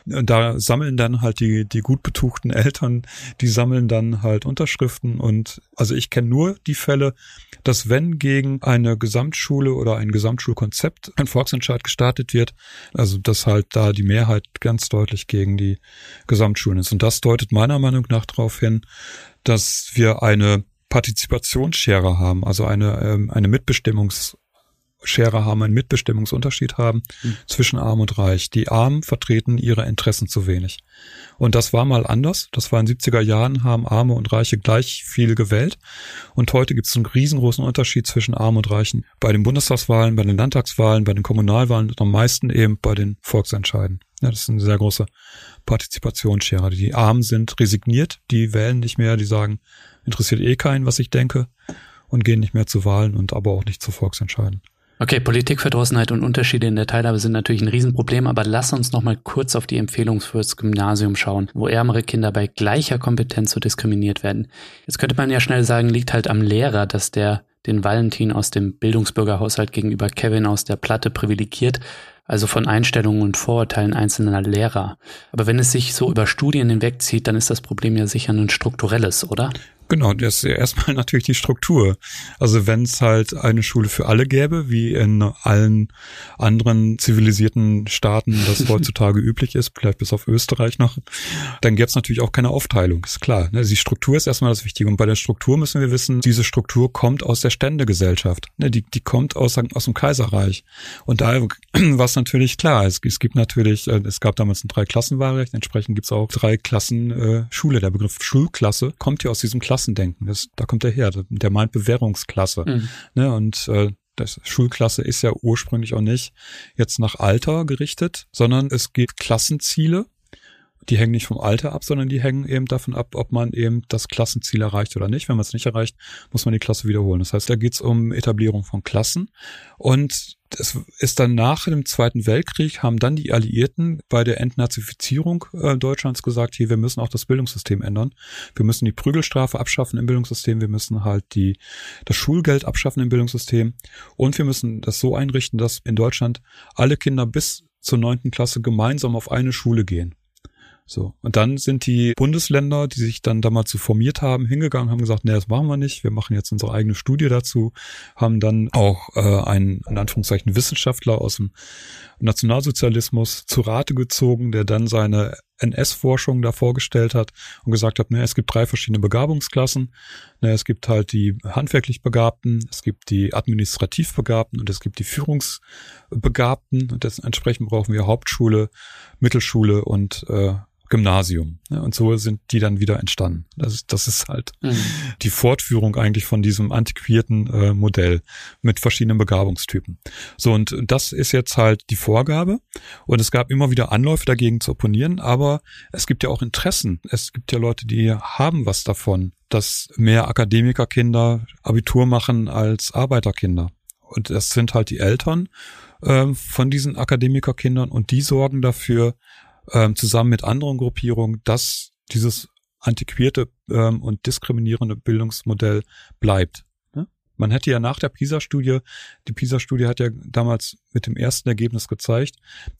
Und da sammeln dann halt die, die gut betuchten Eltern, die sammeln dann halt Unterschriften. Und also ich kenne nur die Fälle, dass wenn gegen eine Gesamtschule oder ein Gesamtschulkonzept ein Volksentscheid gestartet wird, also dass halt da die Mehrheit ganz deutlich gegen die Gesamtschulen ist. Und das deutet meiner Meinung nach darauf hin, dass wir eine Partizipationsschere haben, also eine, ähm, eine Mitbestimmungsschere haben, einen Mitbestimmungsunterschied haben mhm. zwischen Arm und Reich. Die Armen vertreten ihre Interessen zu wenig. Und das war mal anders. Das war in den 70er Jahren, haben Arme und Reiche gleich viel gewählt. Und heute gibt es einen riesengroßen Unterschied zwischen Armen und Reichen. Bei den Bundestagswahlen, bei den Landtagswahlen, bei den Kommunalwahlen und am meisten eben bei den Volksentscheiden. Ja, das ist eine sehr große Partizipationsschere. Die Armen sind resigniert, die wählen nicht mehr, die sagen, interessiert eh keinen, was ich denke und gehen nicht mehr zu Wahlen und aber auch nicht zu Volksentscheiden. Okay, Politikverdrossenheit und Unterschiede in der Teilhabe sind natürlich ein Riesenproblem, aber lass uns noch mal kurz auf die Empfehlung fürs Gymnasium schauen, wo ärmere Kinder bei gleicher Kompetenz so diskriminiert werden. Jetzt könnte man ja schnell sagen, liegt halt am Lehrer, dass der den Valentin aus dem Bildungsbürgerhaushalt gegenüber Kevin aus der Platte privilegiert also von Einstellungen und Vorurteilen einzelner Lehrer. Aber wenn es sich so über Studien hinwegzieht, dann ist das Problem ja sicher ein strukturelles, oder? Genau, das ist ja erstmal natürlich die Struktur. Also wenn es halt eine Schule für alle gäbe, wie in allen anderen zivilisierten Staaten das heutzutage üblich ist, vielleicht bis auf Österreich noch, dann gäbe es natürlich auch keine Aufteilung, ist klar. Ne? Die Struktur ist erstmal das Wichtige. Und bei der Struktur müssen wir wissen, diese Struktur kommt aus der Ständegesellschaft. Ne? Die, die kommt aus, aus dem Kaiserreich. Und da war es natürlich klar. Es, es gibt natürlich, äh, es gab damals ein Dreiklassenwahlrecht, entsprechend gibt es auch drei Klassen äh, Schule. Der Begriff Schulklasse kommt ja aus diesem Klassen Klassendenken. Das, da kommt er her. Der meint Bewährungsklasse. Mhm. Ne, und äh, das Schulklasse ist ja ursprünglich auch nicht jetzt nach Alter gerichtet, sondern es gibt Klassenziele. Die hängen nicht vom Alter ab, sondern die hängen eben davon ab, ob man eben das Klassenziel erreicht oder nicht. Wenn man es nicht erreicht, muss man die Klasse wiederholen. Das heißt, da geht es um Etablierung von Klassen. Und es ist dann nach dem Zweiten Weltkrieg haben dann die Alliierten bei der Entnazifizierung äh, Deutschlands gesagt, hier, wir müssen auch das Bildungssystem ändern. Wir müssen die Prügelstrafe abschaffen im Bildungssystem. Wir müssen halt die, das Schulgeld abschaffen im Bildungssystem. Und wir müssen das so einrichten, dass in Deutschland alle Kinder bis zur neunten Klasse gemeinsam auf eine Schule gehen. So. Und dann sind die Bundesländer, die sich dann damals so formiert haben, hingegangen, haben gesagt, nee, das machen wir nicht. Wir machen jetzt unsere eigene Studie dazu, haben dann auch äh, einen, in Anführungszeichen, Wissenschaftler aus dem Nationalsozialismus zu Rate gezogen, der dann seine NS-Forschung da vorgestellt hat und gesagt hat, ne, es gibt drei verschiedene Begabungsklassen. Ne, es gibt halt die handwerklich Begabten, es gibt die administrativ Begabten und es gibt die Führungsbegabten. Und entsprechend brauchen wir Hauptschule, Mittelschule und äh, Gymnasium. Ja, und so sind die dann wieder entstanden. Das ist, das ist halt mhm. die Fortführung eigentlich von diesem antiquierten äh, Modell mit verschiedenen Begabungstypen. So, und das ist jetzt halt die Vorgabe. Und es gab immer wieder Anläufe dagegen zu opponieren, aber es gibt ja auch Interessen. Es gibt ja Leute, die haben was davon, dass mehr Akademikerkinder Abitur machen als Arbeiterkinder. Und das sind halt die Eltern äh, von diesen Akademikerkindern und die sorgen dafür, ähm, zusammen mit anderen Gruppierungen, dass dieses antiquierte ähm, und diskriminierende Bildungsmodell bleibt. Man hätte ja nach der PISA-Studie, die PISA-Studie hat ja damals mit dem ersten Ergebnis gezeigt,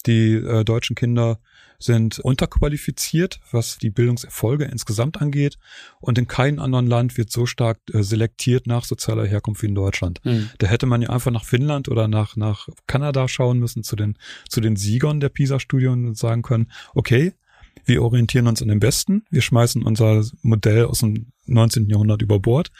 die äh, deutschen Kinder sind unterqualifiziert, was die Bildungserfolge insgesamt angeht. Und in keinem anderen Land wird so stark äh, selektiert nach sozialer Herkunft wie in Deutschland. Mhm. Da hätte man ja einfach nach Finnland oder nach, nach Kanada schauen müssen zu den, zu den Siegern der PISA-Studie und sagen können, okay, wir orientieren uns an den Besten, wir schmeißen unser Modell aus dem 19. Jahrhundert über Bord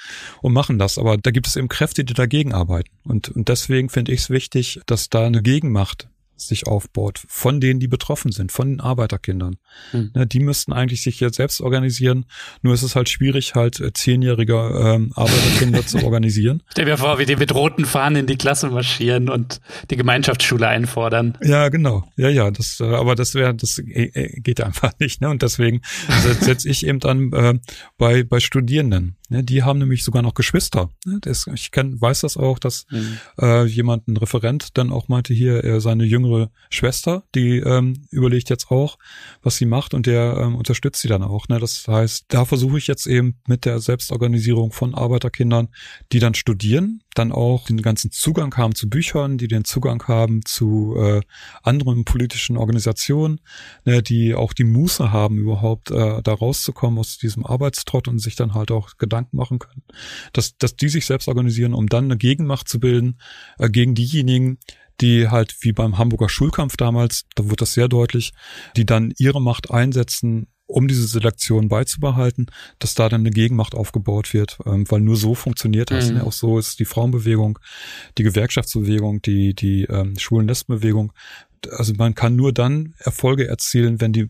und machen das. Aber da gibt es eben Kräfte, die dagegen arbeiten. Und, und deswegen finde ich es wichtig, dass da eine Gegenmacht sich aufbaut, von denen, die betroffen sind, von den Arbeiterkindern. Hm. Ne, die müssten eigentlich sich jetzt selbst organisieren. Nur ist es halt schwierig, halt äh, zehnjährige ähm, Arbeiterkinder zu organisieren. Stell dir vor, wie die mit roten Fahnen in die Klasse marschieren und die Gemeinschaftsschule einfordern. Ja, genau. Ja, ja. Das, äh, aber das wäre, das äh, geht einfach nicht. Ne? Und deswegen setze ich eben dann äh, bei bei Studierenden. Ne? Die haben nämlich sogar noch Geschwister. Ne? Das, ich kenn, weiß das auch, dass mhm. äh, jemand, ein Referent, dann auch meinte hier, er seine jüngere Schwester, die ähm, überlegt jetzt auch, was sie macht und der ähm, unterstützt sie dann auch. Ne? Das heißt, da versuche ich jetzt eben mit der Selbstorganisierung von Arbeiterkindern, die dann studieren, dann auch den ganzen Zugang haben zu Büchern, die den Zugang haben zu äh, anderen politischen Organisationen, ne, die auch die Muße haben, überhaupt äh, da rauszukommen aus diesem Arbeitstrott und sich dann halt auch Gedanken machen können, dass, dass die sich selbst organisieren, um dann eine Gegenmacht zu bilden äh, gegen diejenigen, die halt wie beim Hamburger Schulkampf damals, da wird das sehr deutlich, die dann ihre Macht einsetzen, um diese Selektion beizubehalten, dass da dann eine Gegenmacht aufgebaut wird, ähm, weil nur so funktioniert das. Mhm. Ne? Auch so ist die Frauenbewegung, die Gewerkschaftsbewegung, die die ähm, schwulen Lesbenbewegung. Also man kann nur dann Erfolge erzielen, wenn die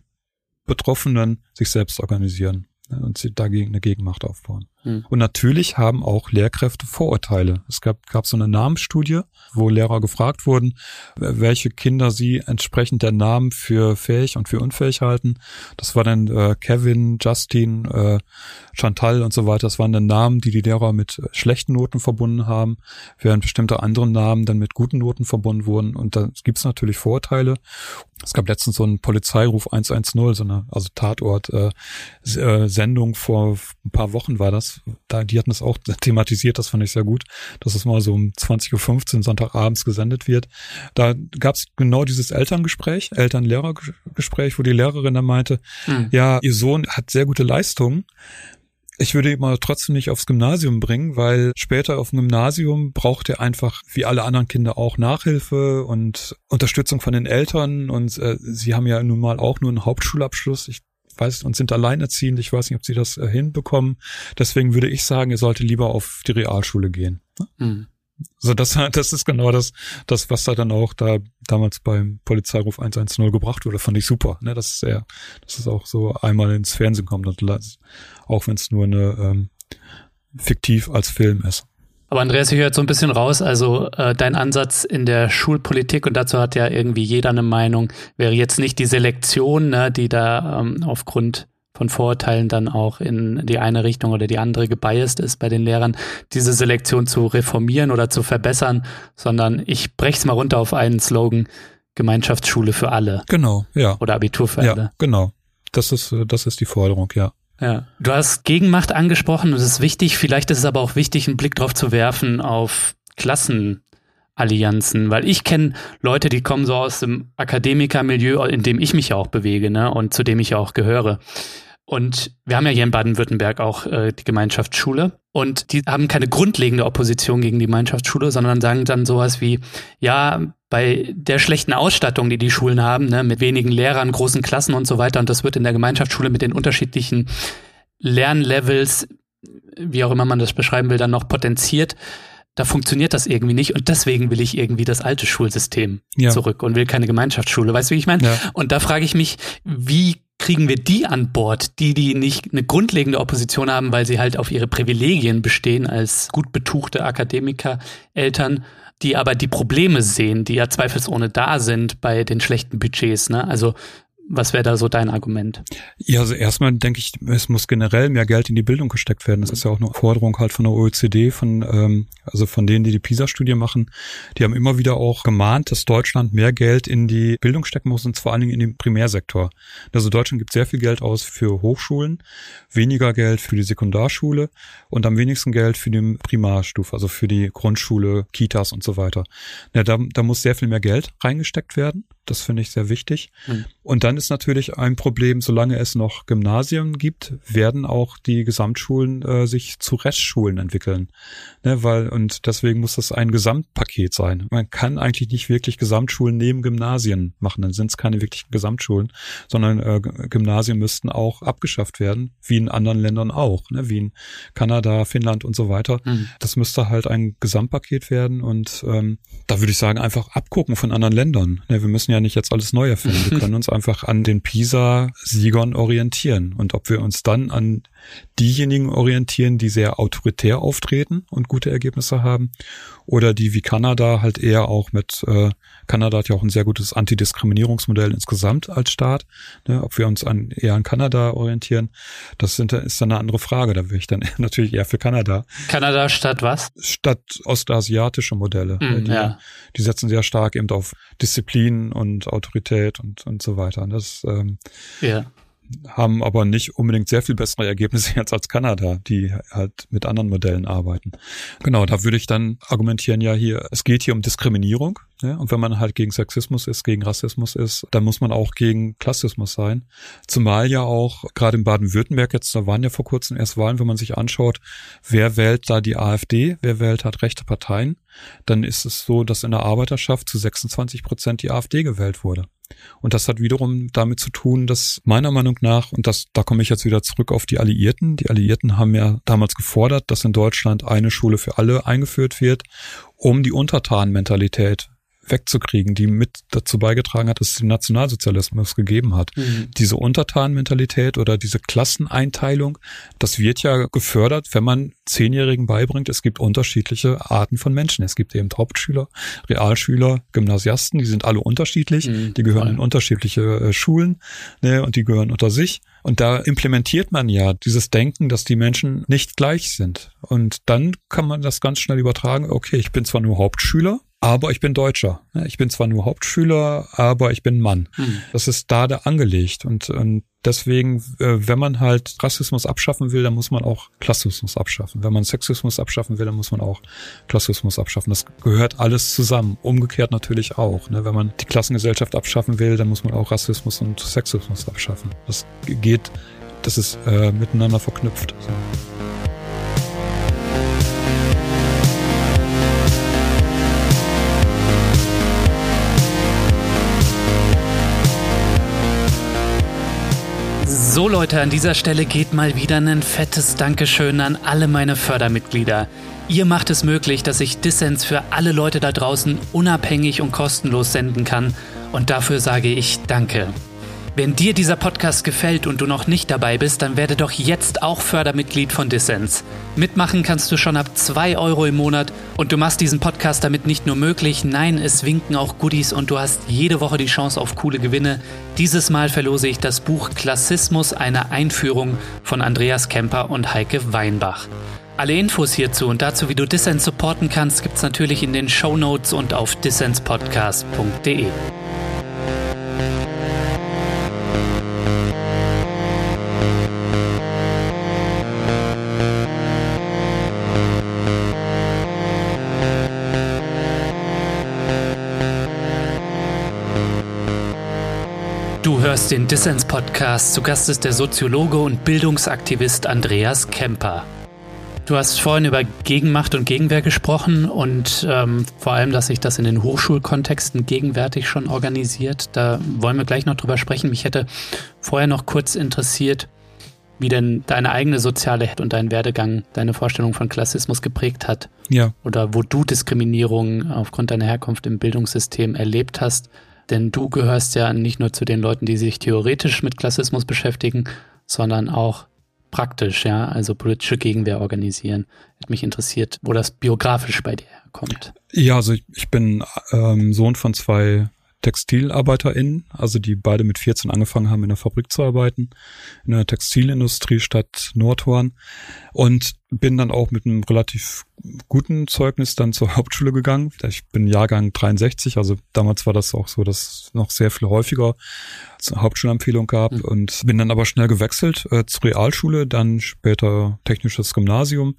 Betroffenen sich selbst organisieren ne? und sie dagegen eine Gegenmacht aufbauen. Hm. Und natürlich haben auch Lehrkräfte Vorurteile. Es gab, gab so eine Namensstudie, wo Lehrer gefragt wurden, welche Kinder sie entsprechend der Namen für fähig und für unfähig halten. Das war dann äh, Kevin, Justin, äh, Chantal und so weiter. Das waren dann Namen, die die Lehrer mit schlechten Noten verbunden haben, während bestimmte andere Namen dann mit guten Noten verbunden wurden. Und da gibt es natürlich Vorurteile. Es gab letztens so einen Polizeiruf 110, so eine also Tatort äh, äh, Sendung vor ein paar Wochen war das, da, die hatten das auch thematisiert, das fand ich sehr gut, dass es mal so um 20.15 Uhr Sonntagabends gesendet wird. Da gab es genau dieses Elterngespräch, Eltern-Lehrer-Gespräch, wo die Lehrerin dann meinte, hm. ja, ihr Sohn hat sehr gute Leistungen, ich würde ihn mal trotzdem nicht aufs Gymnasium bringen, weil später auf dem Gymnasium braucht er einfach wie alle anderen Kinder auch Nachhilfe und Unterstützung von den Eltern und äh, sie haben ja nun mal auch nur einen Hauptschulabschluss. Ich weiß, und sind alleinerziehend. Ich weiß nicht, ob sie das äh, hinbekommen. Deswegen würde ich sagen, ihr sollte lieber auf die Realschule gehen. Mhm. So, das, das ist genau das, das, was da dann auch da damals beim Polizeiruf 110 gebracht wurde, fand ich super. Ne, das ist sehr, dass es auch so einmal ins Fernsehen kommt, und auch wenn es nur eine ähm, fiktiv als Film ist. Aber Andreas, ich höre jetzt so ein bisschen raus, also äh, dein Ansatz in der Schulpolitik, und dazu hat ja irgendwie jeder eine Meinung, wäre jetzt nicht die Selektion, ne, die da ähm, aufgrund von Vorurteilen dann auch in die eine Richtung oder die andere gebiased ist bei den Lehrern, diese Selektion zu reformieren oder zu verbessern, sondern ich brech's mal runter auf einen Slogan, Gemeinschaftsschule für alle. Genau, ja. Oder Abitur für ja, alle. Genau. Das ist, das ist die Forderung, ja. Ja. Du hast Gegenmacht angesprochen, das ist wichtig. Vielleicht ist es aber auch wichtig, einen Blick drauf zu werfen auf Klassenallianzen, weil ich kenne Leute, die kommen so aus dem Akademikermilieu, in dem ich mich ja auch bewege, ne, und zu dem ich ja auch gehöre. Und wir haben ja hier in Baden-Württemberg auch äh, die Gemeinschaftsschule. Und die haben keine grundlegende Opposition gegen die Gemeinschaftsschule, sondern sagen dann sowas wie, ja, bei der schlechten Ausstattung, die die Schulen haben, ne, mit wenigen Lehrern, großen Klassen und so weiter, und das wird in der Gemeinschaftsschule mit den unterschiedlichen Lernlevels, wie auch immer man das beschreiben will, dann noch potenziert, da funktioniert das irgendwie nicht und deswegen will ich irgendwie das alte Schulsystem ja. zurück und will keine Gemeinschaftsschule. Weißt du, wie ich meine? Ja. Und da frage ich mich, wie kriegen wir die an Bord, die, die nicht eine grundlegende Opposition haben, weil sie halt auf ihre Privilegien bestehen als gut betuchte Akademiker, Eltern, die aber die Probleme sehen, die ja zweifelsohne da sind bei den schlechten Budgets. Ne? Also was wäre da so dein Argument? Ja, also erstmal denke ich, es muss generell mehr Geld in die Bildung gesteckt werden. Das ist ja auch eine Forderung halt von der OECD, von ähm, also von denen, die die PISA-Studie machen. Die haben immer wieder auch gemahnt, dass Deutschland mehr Geld in die Bildung stecken muss und vor allen Dingen in den Primärsektor. Also Deutschland gibt sehr viel Geld aus für Hochschulen, weniger Geld für die Sekundarschule und am wenigsten Geld für die Primarstufe, also für die Grundschule, Kitas und so weiter. Ja, da, da muss sehr viel mehr Geld reingesteckt werden. Das finde ich sehr wichtig. Mhm. Und dann ist natürlich ein Problem, solange es noch Gymnasien gibt, werden auch die Gesamtschulen äh, sich zu Restschulen entwickeln. Ne, weil, und deswegen muss das ein Gesamtpaket sein. Man kann eigentlich nicht wirklich Gesamtschulen neben Gymnasien machen. Dann sind es keine wirklichen Gesamtschulen, sondern äh, Gymnasien müssten auch abgeschafft werden, wie in anderen Ländern auch, ne, wie in Kanada, Finnland und so weiter. Mhm. Das müsste halt ein Gesamtpaket werden und ähm, da würde ich sagen, einfach abgucken von anderen Ländern. Ne, wir müssen ja nicht jetzt alles neu erfinden. Wir können uns einfach an den PISA-Siegern orientieren. Und ob wir uns dann an diejenigen orientieren, die sehr autoritär auftreten und gute Ergebnisse haben, oder die wie Kanada halt eher auch mit, äh, Kanada hat ja auch ein sehr gutes Antidiskriminierungsmodell insgesamt als Staat, ne, ob wir uns an, eher an Kanada orientieren, das sind, ist dann eine andere Frage, da wäre ich dann natürlich eher für Kanada. Kanada statt was? Statt ostasiatische Modelle. Mm, die, ja. die setzen sehr stark eben auf Disziplin und Autorität und, und so weiter. Das, ähm, ja haben aber nicht unbedingt sehr viel bessere Ergebnisse jetzt als Kanada, die halt mit anderen Modellen arbeiten. Genau, da würde ich dann argumentieren, ja hier, es geht hier um Diskriminierung. Ja, und wenn man halt gegen Sexismus ist, gegen Rassismus ist, dann muss man auch gegen Klassismus sein. Zumal ja auch, gerade in Baden-Württemberg, jetzt, da waren ja vor kurzem erst Wahlen, wenn man sich anschaut, wer wählt da die AfD, wer wählt halt rechte Parteien, dann ist es so, dass in der Arbeiterschaft zu 26 Prozent die AfD gewählt wurde. Und das hat wiederum damit zu tun, dass meiner Meinung nach, und das, da komme ich jetzt wieder zurück auf die Alliierten, die Alliierten haben ja damals gefordert, dass in Deutschland eine Schule für alle eingeführt wird, um die Untertanmentalität wegzukriegen, die mit dazu beigetragen hat, dass es den Nationalsozialismus gegeben hat. Mhm. Diese Untertanmentalität oder diese Klasseneinteilung, das wird ja gefördert, wenn man Zehnjährigen beibringt, es gibt unterschiedliche Arten von Menschen. Es gibt eben Hauptschüler, Realschüler, Gymnasiasten, die sind alle unterschiedlich, mhm. die gehören in unterschiedliche äh, Schulen ne, und die gehören unter sich. Und da implementiert man ja dieses Denken, dass die Menschen nicht gleich sind. Und dann kann man das ganz schnell übertragen, okay, ich bin zwar nur Hauptschüler, aber ich bin Deutscher. Ich bin zwar nur Hauptschüler, aber ich bin Mann. Hm. Das ist da da angelegt. Und, und deswegen, äh, wenn man halt Rassismus abschaffen will, dann muss man auch Klassismus abschaffen. Wenn man Sexismus abschaffen will, dann muss man auch Klassismus abschaffen. Das gehört alles zusammen. Umgekehrt natürlich auch. Ne? Wenn man die Klassengesellschaft abschaffen will, dann muss man auch Rassismus und Sexismus abschaffen. Das geht, das ist äh, miteinander verknüpft. So. Leute, an dieser Stelle geht mal wieder ein fettes Dankeschön an alle meine Fördermitglieder. Ihr macht es möglich, dass ich Dissens für alle Leute da draußen unabhängig und kostenlos senden kann und dafür sage ich Danke. Wenn dir dieser Podcast gefällt und du noch nicht dabei bist, dann werde doch jetzt auch Fördermitglied von Dissens. Mitmachen kannst du schon ab 2 Euro im Monat und du machst diesen Podcast damit nicht nur möglich, nein, es winken auch Goodies und du hast jede Woche die Chance auf coole Gewinne. Dieses Mal verlose ich das Buch Klassismus, eine Einführung von Andreas Kemper und Heike Weinbach. Alle Infos hierzu und dazu, wie du Dissens supporten kannst, gibt's natürlich in den Show Notes und auf dissenspodcast.de. hörst den Dissens-Podcast. Zu Gast ist der Soziologe und Bildungsaktivist Andreas Kemper. Du hast vorhin über Gegenmacht und Gegenwehr gesprochen und ähm, vor allem, dass sich das in den Hochschulkontexten gegenwärtig schon organisiert. Da wollen wir gleich noch drüber sprechen. Mich hätte vorher noch kurz interessiert, wie denn deine eigene soziale und dein Werdegang deine Vorstellung von Klassismus geprägt hat. Ja. Oder wo du Diskriminierung aufgrund deiner Herkunft im Bildungssystem erlebt hast. Denn du gehörst ja nicht nur zu den Leuten, die sich theoretisch mit Klassismus beschäftigen, sondern auch praktisch, ja, also politische Gegenwehr organisieren. Hat mich interessiert, wo das biografisch bei dir herkommt. Ja, also ich, ich bin ähm, Sohn von zwei TextilarbeiterInnen, also die beide mit 14 angefangen haben, in der Fabrik zu arbeiten, in der Textilindustrie statt Nordhorn und bin dann auch mit einem relativ guten Zeugnis dann zur Hauptschule gegangen. Ich bin Jahrgang 63, also damals war das auch so, dass es noch sehr viel häufiger Hauptschulempfehlung gab mhm. und bin dann aber schnell gewechselt äh, zur Realschule, dann später technisches Gymnasium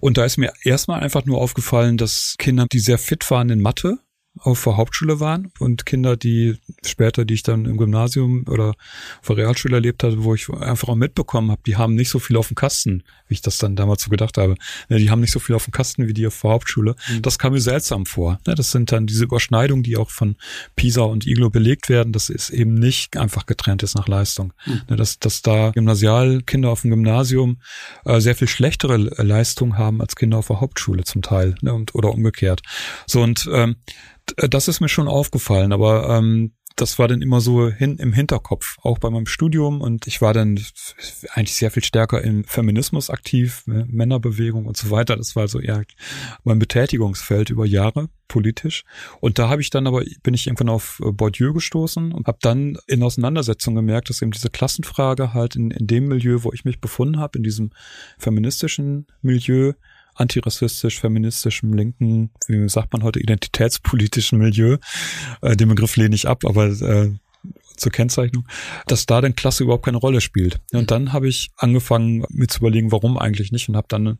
und da ist mir erstmal einfach nur aufgefallen, dass Kinder, die sehr fit waren in Mathe, auf der Hauptschule waren und Kinder, die später, die ich dann im Gymnasium oder auf der Realschule erlebt hatte, wo ich einfach auch mitbekommen habe, die haben nicht so viel auf dem Kasten, wie ich das dann damals so gedacht habe. Die haben nicht so viel auf dem Kasten wie die auf der Hauptschule. Mhm. Das kam mir seltsam vor. Das sind dann diese Überschneidungen, die auch von PISA und IGLO belegt werden. Das ist eben nicht einfach getrennt ist nach Leistung. Mhm. Dass, dass da Gymnasialkinder auf dem Gymnasium äh, sehr viel schlechtere Leistungen haben als Kinder auf der Hauptschule zum Teil ne, und, oder umgekehrt. So und ähm, das ist mir schon aufgefallen, aber ähm, das war dann immer so hin im Hinterkopf, auch bei meinem Studium. Und ich war dann eigentlich sehr viel stärker im Feminismus aktiv, ne, Männerbewegung und so weiter. Das war so eher mein Betätigungsfeld über Jahre politisch. Und da habe ich dann aber, bin ich irgendwann auf Bourdieu gestoßen und habe dann in Auseinandersetzung gemerkt, dass eben diese Klassenfrage halt in, in dem Milieu, wo ich mich befunden habe, in diesem feministischen Milieu, antirassistisch, feministischem, linken, wie sagt man heute, identitätspolitischen Milieu. Äh, den Begriff lehne ich ab, aber äh, zur Kennzeichnung, dass da denn Klasse überhaupt keine Rolle spielt. Und dann habe ich angefangen, mir zu überlegen, warum eigentlich nicht und habe dann,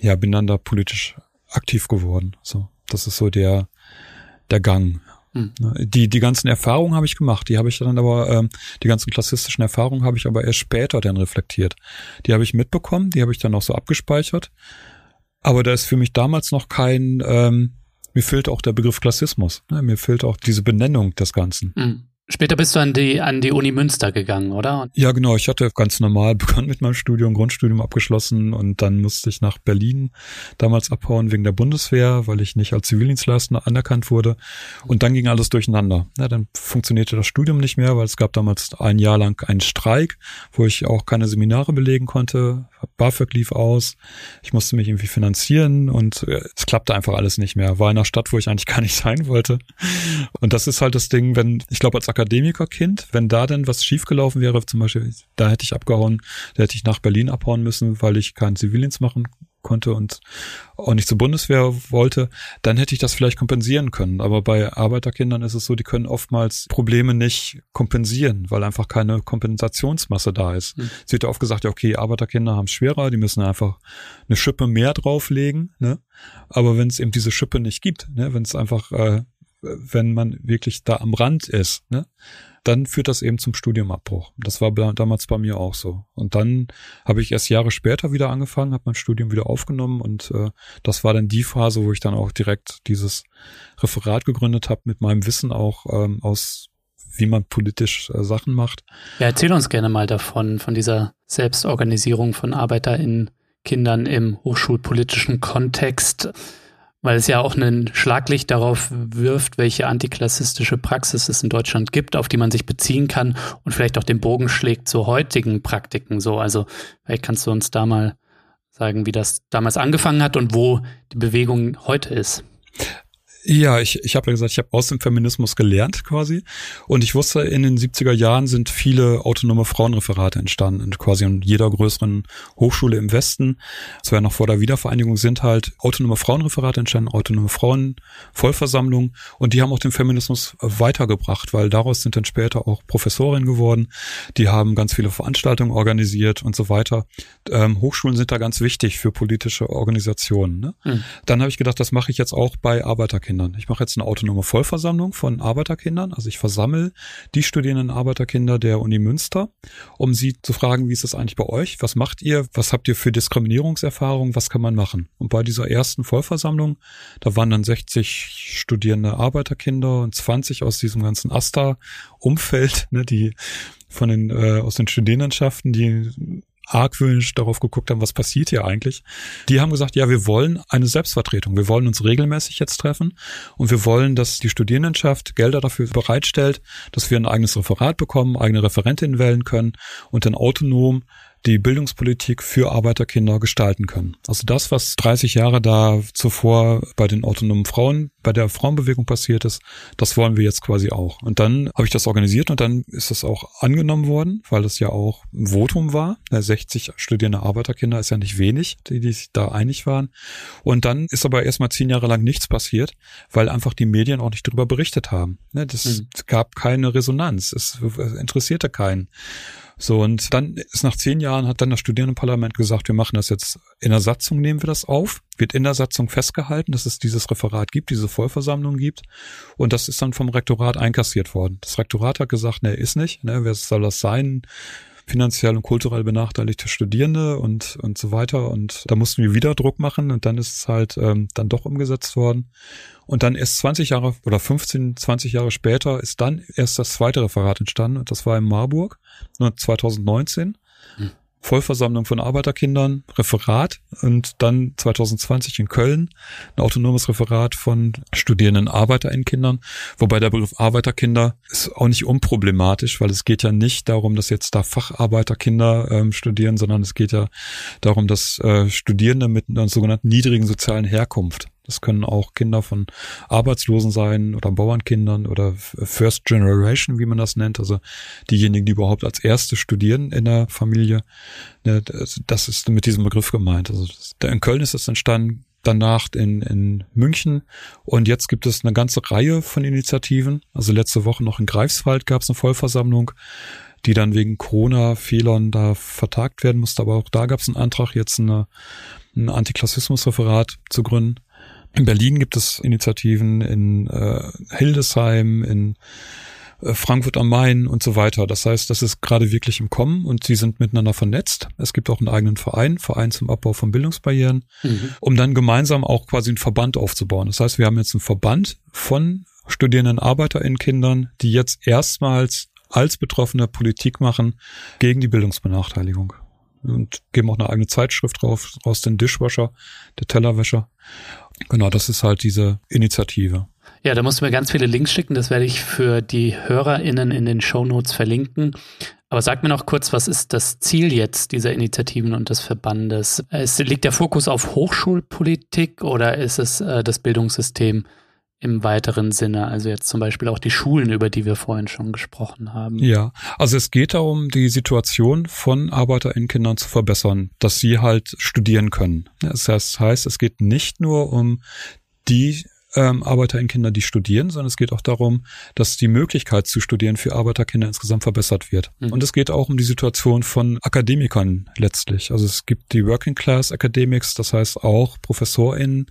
ja, bin dann da politisch aktiv geworden. So, das ist so der der Gang. Hm. Die, die ganzen Erfahrungen habe ich gemacht, die habe ich dann aber, ähm, die ganzen klassistischen Erfahrungen habe ich aber erst später dann reflektiert. Die habe ich mitbekommen, die habe ich dann auch so abgespeichert. Aber da ist für mich damals noch kein, ähm, mir fehlt auch der Begriff Klassismus. Ne? Mir fehlt auch diese Benennung des Ganzen. Mhm. Später bist du an die, an die Uni Münster gegangen, oder? Ja, genau. Ich hatte ganz normal begonnen mit meinem Studium, Grundstudium abgeschlossen und dann musste ich nach Berlin damals abhauen wegen der Bundeswehr, weil ich nicht als Zivildienstleister anerkannt wurde. Und dann ging alles durcheinander. Ja, dann funktionierte das Studium nicht mehr, weil es gab damals ein Jahr lang einen Streik, wo ich auch keine Seminare belegen konnte. BAföG lief aus. Ich musste mich irgendwie finanzieren und äh, es klappte einfach alles nicht mehr. War in einer Stadt, wo ich eigentlich gar nicht sein wollte. Und das ist halt das Ding, wenn, ich glaube, als Akademikerkind, wenn da denn was schiefgelaufen wäre, zum Beispiel, da hätte ich abgehauen, da hätte ich nach Berlin abhauen müssen, weil ich keinen Zivildienst machen konnte und auch nicht zur Bundeswehr wollte, dann hätte ich das vielleicht kompensieren können. Aber bei Arbeiterkindern ist es so, die können oftmals Probleme nicht kompensieren, weil einfach keine Kompensationsmasse da ist. Mhm. Es wird ja oft gesagt, ja, okay, Arbeiterkinder haben es schwerer, die müssen einfach eine Schippe mehr drauflegen. Ne? Aber wenn es eben diese Schippe nicht gibt, ne? wenn es einfach, äh, wenn man wirklich da am Rand ist, ne? dann führt das eben zum Studiumabbruch. Das war damals bei mir auch so. Und dann habe ich erst Jahre später wieder angefangen, habe mein Studium wieder aufgenommen und äh, das war dann die Phase, wo ich dann auch direkt dieses Referat gegründet habe mit meinem Wissen auch ähm, aus wie man politisch äh, Sachen macht. Ja, erzähl uns gerne mal davon, von dieser Selbstorganisierung von ArbeiterInnen, Kindern im hochschulpolitischen Kontext weil es ja auch ein Schlaglicht darauf wirft, welche antiklassistische Praxis es in Deutschland gibt, auf die man sich beziehen kann und vielleicht auch den Bogen schlägt zu heutigen Praktiken. So, also vielleicht kannst du uns da mal sagen, wie das damals angefangen hat und wo die Bewegung heute ist. Ja, ich, ich habe ja gesagt, ich habe aus dem Feminismus gelernt quasi. Und ich wusste, in den 70er Jahren sind viele autonome Frauenreferate entstanden. quasi in jeder größeren Hochschule im Westen, das war ja noch vor der Wiedervereinigung, sind halt autonome Frauenreferate entstanden, autonome Frauenvollversammlungen. Und die haben auch den Feminismus weitergebracht, weil daraus sind dann später auch Professorinnen geworden. Die haben ganz viele Veranstaltungen organisiert und so weiter. Ähm, Hochschulen sind da ganz wichtig für politische Organisationen. Ne? Mhm. Dann habe ich gedacht, das mache ich jetzt auch bei Arbeiterkindern. Arbeiterkindern. Ich mache jetzt eine autonome Vollversammlung von Arbeiterkindern. Also ich versammle die studierenden Arbeiterkinder der Uni Münster, um sie zu fragen, wie ist es eigentlich bei euch? Was macht ihr? Was habt ihr für Diskriminierungserfahrungen? Was kann man machen? Und bei dieser ersten Vollversammlung, da waren dann 60 studierende Arbeiterkinder und 20 aus diesem ganzen AStA-Umfeld, ne, die von den äh, aus den Studierendenschaften, die argwöhnisch darauf geguckt haben, was passiert hier eigentlich. Die haben gesagt, ja, wir wollen eine Selbstvertretung. Wir wollen uns regelmäßig jetzt treffen und wir wollen, dass die Studierendenschaft Gelder dafür bereitstellt, dass wir ein eigenes Referat bekommen, eigene Referentinnen wählen können und dann autonom die Bildungspolitik für Arbeiterkinder gestalten können. Also das, was 30 Jahre da zuvor bei den autonomen Frauen, bei der Frauenbewegung passiert ist, das wollen wir jetzt quasi auch. Und dann habe ich das organisiert und dann ist das auch angenommen worden, weil das ja auch ein Votum war. 60 studierende Arbeiterkinder ist ja nicht wenig, die, die sich da einig waren. Und dann ist aber erstmal zehn Jahre lang nichts passiert, weil einfach die Medien auch nicht darüber berichtet haben. Ne, das mhm. gab keine Resonanz. Es interessierte keinen. So, und dann ist nach zehn Jahren hat dann das Studierendenparlament gesagt, wir machen das jetzt in der Satzung, nehmen wir das auf. Wird in der Satzung festgehalten, dass es dieses Referat gibt, diese Vollversammlung gibt. Und das ist dann vom Rektorat einkassiert worden. Das Rektorat hat gesagt, ne, ist nicht, ne, wer soll das sein? Finanziell und kulturell benachteiligte Studierende und, und so weiter. Und da mussten wir wieder Druck machen und dann ist es halt ähm, dann doch umgesetzt worden. Und dann erst 20 Jahre oder 15, 20 Jahre später ist dann erst das zweite Referat entstanden und das war in Marburg 2019. Vollversammlung von Arbeiterkindern, Referat und dann 2020 in Köln ein autonomes Referat von studierenden Arbeiterinnen-Kindern. Wobei der Begriff Arbeiterkinder ist auch nicht unproblematisch, weil es geht ja nicht darum, dass jetzt da Facharbeiterkinder ähm, studieren, sondern es geht ja darum, dass äh, Studierende mit einer sogenannten niedrigen sozialen Herkunft das können auch Kinder von Arbeitslosen sein oder Bauernkindern oder First Generation, wie man das nennt. Also diejenigen, die überhaupt als Erste studieren in der Familie. Ne, das ist mit diesem Begriff gemeint. Also in Köln ist es entstanden, danach in, in München. Und jetzt gibt es eine ganze Reihe von Initiativen. Also letzte Woche noch in Greifswald gab es eine Vollversammlung, die dann wegen Corona-Fehlern da vertagt werden musste. Aber auch da gab es einen Antrag, jetzt eine, ein Antiklassismus-Referat zu gründen. In Berlin gibt es Initiativen, in äh, Hildesheim, in äh, Frankfurt am Main und so weiter. Das heißt, das ist gerade wirklich im Kommen und sie sind miteinander vernetzt. Es gibt auch einen eigenen Verein, Verein zum Abbau von Bildungsbarrieren, mhm. um dann gemeinsam auch quasi einen Verband aufzubauen. Das heißt, wir haben jetzt einen Verband von studierenden ArbeiterInnen-Kindern, die jetzt erstmals als Betroffene Politik machen gegen die Bildungsbenachteiligung und geben auch eine eigene Zeitschrift drauf, raus den Dishwasher, der Tellerwäscher. Genau, das ist halt diese Initiative. Ja, da musst du mir ganz viele Links schicken. Das werde ich für die HörerInnen in den Show Notes verlinken. Aber sag mir noch kurz, was ist das Ziel jetzt dieser Initiativen und des Verbandes? Es liegt der Fokus auf Hochschulpolitik oder ist es äh, das Bildungssystem im weiteren Sinne, also jetzt zum Beispiel auch die Schulen, über die wir vorhin schon gesprochen haben. Ja, also es geht darum, die Situation von ArbeiterInnen-Kindern zu verbessern, dass sie halt studieren können. Das heißt, es geht nicht nur um die ähm, ArbeiterInnen-Kinder, die studieren, sondern es geht auch darum, dass die Möglichkeit zu studieren für Arbeiterkinder insgesamt verbessert wird. Mhm. Und es geht auch um die Situation von Akademikern letztlich. Also es gibt die Working Class Academics, das heißt auch ProfessorInnen,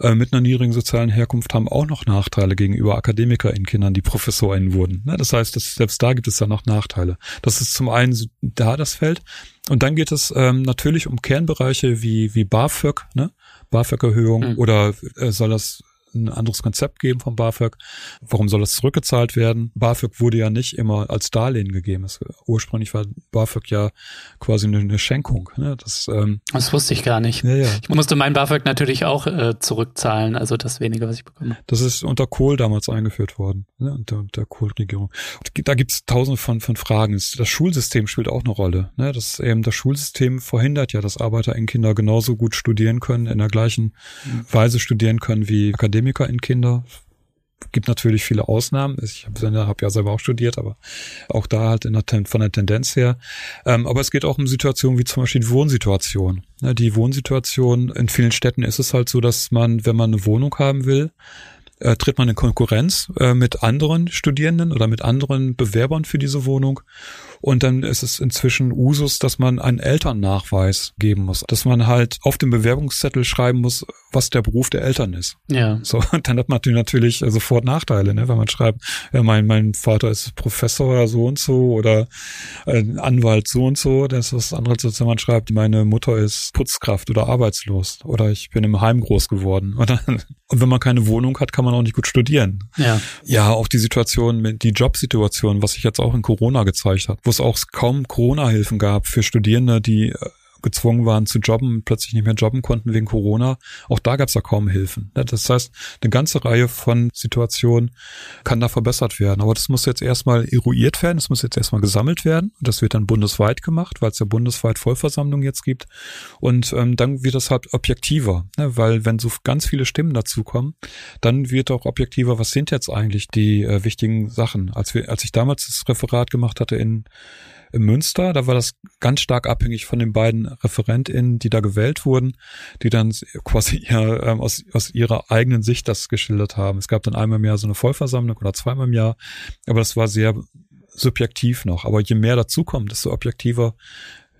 äh, mit einer niedrigen sozialen Herkunft haben auch noch Nachteile gegenüber Akademiker in Kindern, die ProfessorInnen wurden. Ne? Das heißt, dass selbst da gibt es dann noch Nachteile. Das ist zum einen da das Feld. Und dann geht es ähm, natürlich um Kernbereiche wie, wie BAföG, ne? BAföG-Erhöhung mhm. oder äh, soll das ein anderes Konzept geben vom BAföG. Warum soll das zurückgezahlt werden? BAföG wurde ja nicht immer als Darlehen gegeben. Es, ursprünglich war BAföG ja quasi eine, eine Schenkung. Ne? Das, ähm, das wusste ich gar nicht. Ja, ja. Ich musste mein BAföG natürlich auch äh, zurückzahlen, also das wenige, was ich bekomme. Das ist unter Kohl damals eingeführt worden, ne? unter der Kohl-Regierung. Da gibt es tausende von, von Fragen. Das Schulsystem spielt auch eine Rolle. Ne? Das, eben, das Schulsystem verhindert ja, dass Kinder genauso gut studieren können, in der gleichen mhm. Weise studieren können wie Akademiker Akademiker in Kinder. Gibt natürlich viele Ausnahmen. Ich habe hab ja selber auch studiert, aber auch da halt der, von der Tendenz her. Ähm, aber es geht auch um Situationen wie zum Beispiel die Wohnsituation. Ja, die Wohnsituation in vielen Städten ist es halt so, dass man, wenn man eine Wohnung haben will, äh, tritt man in Konkurrenz äh, mit anderen Studierenden oder mit anderen Bewerbern für diese Wohnung. Und dann ist es inzwischen Usus, dass man einen Elternnachweis geben muss, dass man halt auf dem Bewerbungszettel schreiben muss, was der Beruf der Eltern ist. Ja. So, und dann hat man natürlich sofort Nachteile, ne, wenn man schreibt, ja, mein, mein Vater ist Professor so und so oder äh, Anwalt so und so. Das ist was anderes, als wenn man schreibt, meine Mutter ist Putzkraft oder arbeitslos oder ich bin im Heim groß geworden. Oder, und wenn man keine Wohnung hat, kann man auch nicht gut studieren. Ja. Ja, auch die Situation, die Jobsituation, was sich jetzt auch in Corona gezeigt hat, wo es auch kaum Corona-Hilfen gab für Studierende, die äh, gezwungen waren zu jobben, plötzlich nicht mehr jobben konnten wegen Corona. Auch da gab es ja kaum Hilfen. Das heißt, eine ganze Reihe von Situationen kann da verbessert werden. Aber das muss jetzt erstmal eruiert werden, das muss jetzt erstmal gesammelt werden. Das wird dann bundesweit gemacht, weil es ja bundesweit Vollversammlungen jetzt gibt. Und ähm, dann wird das halt objektiver, ne? weil wenn so ganz viele Stimmen dazukommen, dann wird auch objektiver, was sind jetzt eigentlich die äh, wichtigen Sachen. Als, wir, als ich damals das Referat gemacht hatte in Münster. Da war das ganz stark abhängig von den beiden ReferentInnen, die da gewählt wurden, die dann quasi ihr, ähm, aus, aus ihrer eigenen Sicht das geschildert haben. Es gab dann einmal im Jahr so eine Vollversammlung oder zweimal im Jahr, aber das war sehr subjektiv noch. Aber je mehr dazukommt, desto objektiver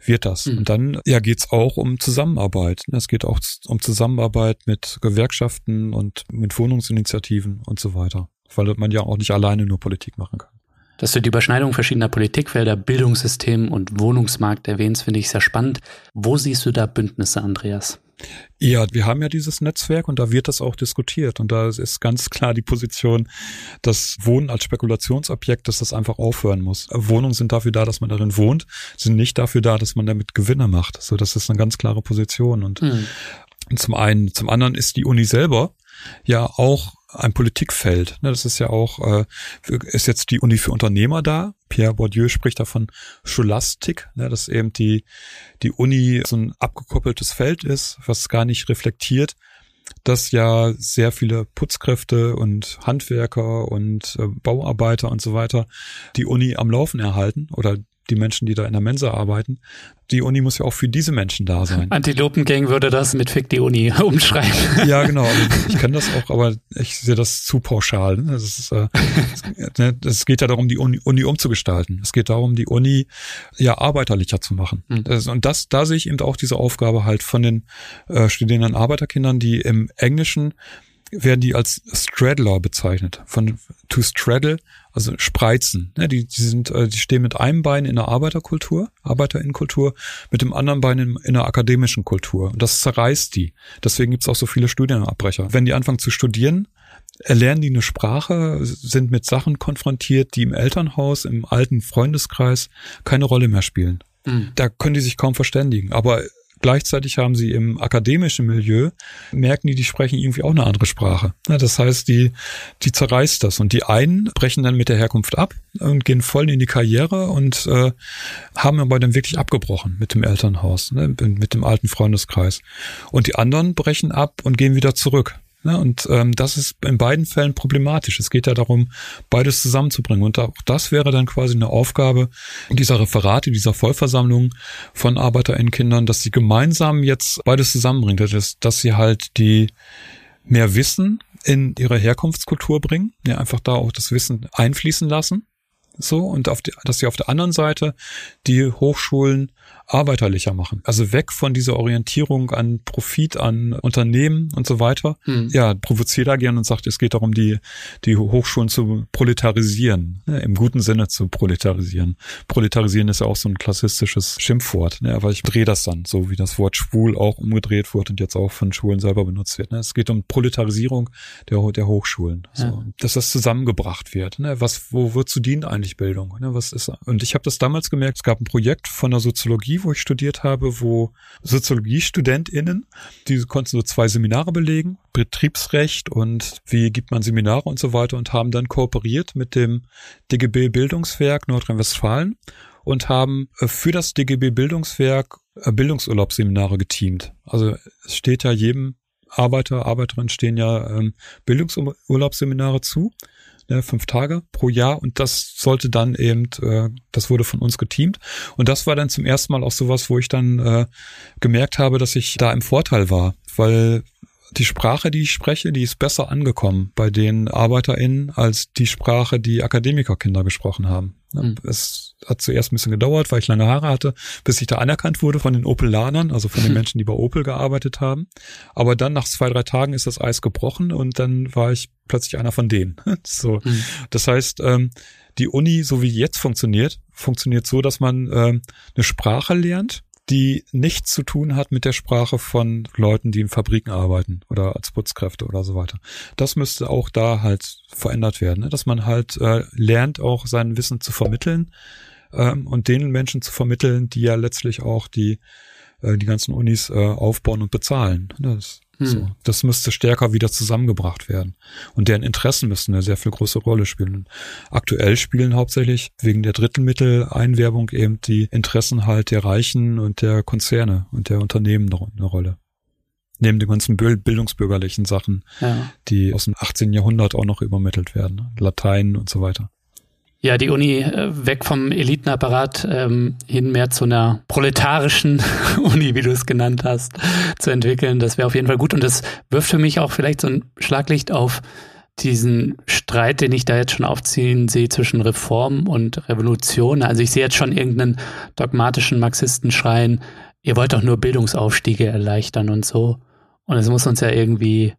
wird das. Mhm. Und dann ja geht's auch um Zusammenarbeit. Es geht auch um Zusammenarbeit mit Gewerkschaften und mit Wohnungsinitiativen und so weiter. Weil man ja auch nicht alleine nur Politik machen kann. Dass du die Überschneidung verschiedener Politikfelder, Bildungssystem und Wohnungsmarkt erwähnst, finde ich sehr spannend. Wo siehst du da Bündnisse, Andreas? Ja, wir haben ja dieses Netzwerk und da wird das auch diskutiert. Und da ist ganz klar die Position, dass Wohnen als Spekulationsobjekt, dass das einfach aufhören muss. Wohnungen sind dafür da, dass man darin wohnt, sind nicht dafür da, dass man damit Gewinne macht. So, das ist eine ganz klare Position. Und mhm. zum einen, zum anderen ist die Uni selber ja auch ein Politikfeld. Ne, das ist ja auch, äh, ist jetzt die Uni für Unternehmer da. Pierre Bourdieu spricht davon Scholastik, ne, dass eben die, die Uni so ein abgekoppeltes Feld ist, was gar nicht reflektiert, dass ja sehr viele Putzkräfte und Handwerker und äh, Bauarbeiter und so weiter die Uni am Laufen erhalten oder die Menschen, die da in der Mensa arbeiten. Die Uni muss ja auch für diese Menschen da sein. Antilopengang würde das mit Fick die Uni umschreiben. Ja, genau. Ich kenne das auch, aber ich sehe das zu pauschal. Ne? Das ist, äh, ne, es geht ja darum, die Uni, Uni umzugestalten. Es geht darum, die Uni ja arbeiterlicher zu machen. Mhm. Das, und das, da sehe ich eben auch diese Aufgabe halt von den äh, studierenden Arbeiterkindern, die im Englischen werden die als Straddler bezeichnet. Von to straddle, also spreizen. Ja, die, die sind, äh, die stehen mit einem Bein in der Arbeiterkultur, Arbeiterinnenkultur, mit dem anderen Bein in, in der akademischen Kultur. Und das zerreißt die. Deswegen gibt's auch so viele Studienabbrecher. Wenn die anfangen zu studieren, erlernen die eine Sprache, sind mit Sachen konfrontiert, die im Elternhaus, im alten Freundeskreis keine Rolle mehr spielen. Mhm. Da können die sich kaum verständigen. Aber Gleichzeitig haben sie im akademischen Milieu, merken die, die sprechen irgendwie auch eine andere Sprache. Das heißt, die, die zerreißt das. Und die einen brechen dann mit der Herkunft ab und gehen voll in die Karriere und äh, haben aber dann wirklich abgebrochen mit dem Elternhaus, ne, mit dem alten Freundeskreis. Und die anderen brechen ab und gehen wieder zurück. Ne? Und ähm, das ist in beiden Fällen problematisch. Es geht ja darum, beides zusammenzubringen. Und auch das wäre dann quasi eine Aufgabe dieser Referate, dieser Vollversammlung von ArbeiterInnen-Kindern, dass sie gemeinsam jetzt beides zusammenbringen. Das ist, dass sie halt die mehr Wissen in ihre Herkunftskultur bringen, ja, einfach da auch das Wissen einfließen lassen. So, und auf die, dass sie auf der anderen Seite die Hochschulen arbeiterlicher machen. Also weg von dieser Orientierung an Profit, an Unternehmen und so weiter. Mhm. Ja, provoziert da gern und sagt, es geht darum, die, die Hochschulen zu proletarisieren, ne, im guten Sinne zu proletarisieren. Proletarisieren ist ja auch so ein klassistisches Schimpfwort, ne, aber ich drehe das dann, so wie das Wort schwul auch umgedreht wurde und jetzt auch von Schulen selber benutzt wird. Ne. Es geht um Proletarisierung der, der Hochschulen, so. Ja. dass das zusammengebracht wird. Ne. Was, wo, wozu dient eigentlich Bildung? Ne, was ist, und ich habe das damals gemerkt, es gab ein Projekt von der Soziologie, wo ich studiert habe, wo SoziologiestudentInnen, die konnten so zwei Seminare belegen, Betriebsrecht und wie gibt man Seminare und so weiter und haben dann kooperiert mit dem DGB Bildungswerk Nordrhein-Westfalen und haben äh, für das DGB Bildungswerk äh, Bildungsurlaubsseminare geteamt. Also es steht ja jedem Arbeiter, Arbeiterin stehen ja ähm, Bildungsurlaubsseminare zu ne, fünf Tage pro Jahr und das sollte dann eben, äh, das wurde von uns geteamt. Und das war dann zum ersten Mal auch sowas, wo ich dann äh, gemerkt habe, dass ich da im Vorteil war, weil die Sprache, die ich spreche, die ist besser angekommen bei den ArbeiterInnen als die Sprache, die Akademikerkinder gesprochen haben. Mhm. Es hat zuerst ein bisschen gedauert, weil ich lange Haare hatte, bis ich da anerkannt wurde von den Opelanern, also von den Menschen, die bei Opel gearbeitet haben. Aber dann nach zwei, drei Tagen ist das Eis gebrochen und dann war ich plötzlich einer von denen. so. Mhm. Das heißt, ähm, die Uni, so wie jetzt funktioniert, funktioniert so, dass man ähm, eine Sprache lernt, die nichts zu tun hat mit der Sprache von Leuten, die in Fabriken arbeiten oder als Putzkräfte oder so weiter. Das müsste auch da halt verändert werden, ne? dass man halt äh, lernt, auch sein Wissen zu vermitteln ähm, und den Menschen zu vermitteln, die ja letztlich auch die äh, die ganzen Unis äh, aufbauen und bezahlen. Das hm. So, das müsste stärker wieder zusammengebracht werden. Und deren Interessen müssten eine sehr viel größere Rolle spielen. Aktuell spielen hauptsächlich wegen der Drittmitteleinwerbung eben die Interessen halt der Reichen und der Konzerne und der Unternehmen eine Rolle. Neben den ganzen bildungsbürgerlichen Sachen, ja. die aus dem 18. Jahrhundert auch noch übermittelt werden. Latein und so weiter. Ja, die Uni äh, weg vom Elitenapparat ähm, hin mehr zu einer proletarischen Uni, wie du es genannt hast, zu entwickeln. Das wäre auf jeden Fall gut. Und das wirft für mich auch vielleicht so ein Schlaglicht auf diesen Streit, den ich da jetzt schon aufziehen sehe zwischen Reform und Revolution. Also ich sehe jetzt schon irgendeinen dogmatischen Marxisten schreien, ihr wollt doch nur Bildungsaufstiege erleichtern und so. Und es muss uns ja irgendwie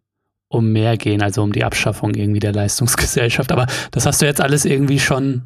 um mehr gehen, also um die Abschaffung irgendwie der Leistungsgesellschaft. Aber das hast du jetzt alles irgendwie schon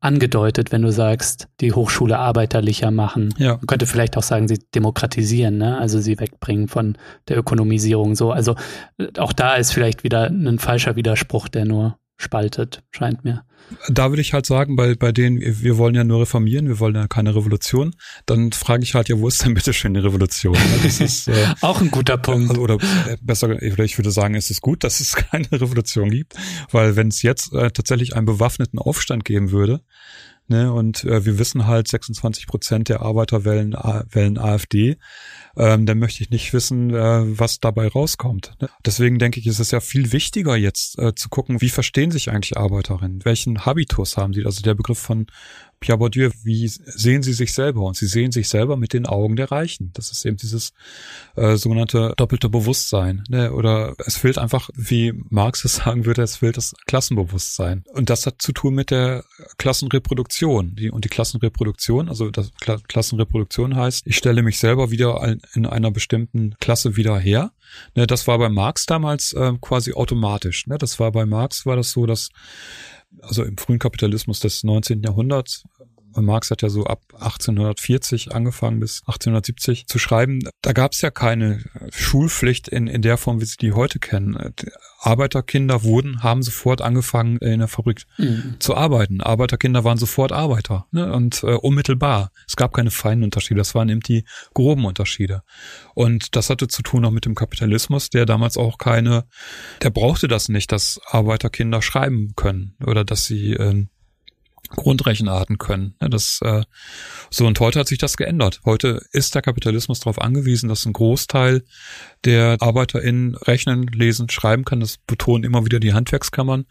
angedeutet, wenn du sagst, die Hochschule arbeiterlicher machen. Ja. Man könnte vielleicht auch sagen, sie demokratisieren, ne? also sie wegbringen von der Ökonomisierung so. Also äh, auch da ist vielleicht wieder ein falscher Widerspruch, der nur spaltet, scheint mir. Da würde ich halt sagen, bei, bei denen, wir wollen ja nur reformieren, wir wollen ja keine Revolution, dann frage ich halt, ja, wo ist denn bitte schön die Revolution? Das ist äh, auch ein guter Punkt. Also, oder äh, besser, ich würde sagen, es ist gut, dass es keine Revolution gibt, weil wenn es jetzt äh, tatsächlich einen bewaffneten Aufstand geben würde, Ne, und äh, wir wissen halt, 26 Prozent der Arbeiter wählen, wählen AfD. Ähm, dann möchte ich nicht wissen, äh, was dabei rauskommt. Ne? Deswegen denke ich, ist es ja viel wichtiger jetzt äh, zu gucken, wie verstehen sich eigentlich Arbeiterinnen? Welchen Habitus haben sie? Also der Begriff von Pierre Bourdieu, wie sehen sie sich selber? Und sie sehen sich selber mit den Augen der Reichen. Das ist eben dieses äh, sogenannte doppelte Bewusstsein. Ne? Oder es fehlt einfach, wie Marx es sagen würde, es fehlt das Klassenbewusstsein. Und das hat zu tun mit der Klassenreproduktion. Die, und die Klassenreproduktion, also das Kla Klassenreproduktion heißt, ich stelle mich selber wieder in einer bestimmten Klasse wieder her. Ne? Das war bei Marx damals äh, quasi automatisch. Ne? Das war bei Marx war das so, dass also im frühen Kapitalismus des 19. Jahrhunderts, Marx hat ja so ab 1840 angefangen bis 1870 zu schreiben. Da gab es ja keine Schulpflicht in, in der Form, wie sie die heute kennen. Arbeiterkinder wurden, haben sofort angefangen, in der Fabrik mhm. zu arbeiten. Arbeiterkinder waren sofort Arbeiter ne? und äh, unmittelbar. Es gab keine feinen Unterschiede, das waren eben die groben Unterschiede. Und das hatte zu tun auch mit dem Kapitalismus, der damals auch keine, der brauchte das nicht, dass Arbeiterkinder schreiben können oder dass sie äh, Grundrechenarten können. Das, äh, so und heute hat sich das geändert. Heute ist der Kapitalismus darauf angewiesen, dass ein Großteil der ArbeiterInnen rechnen, lesen, schreiben kann. Das betonen immer wieder die Handwerkskammern.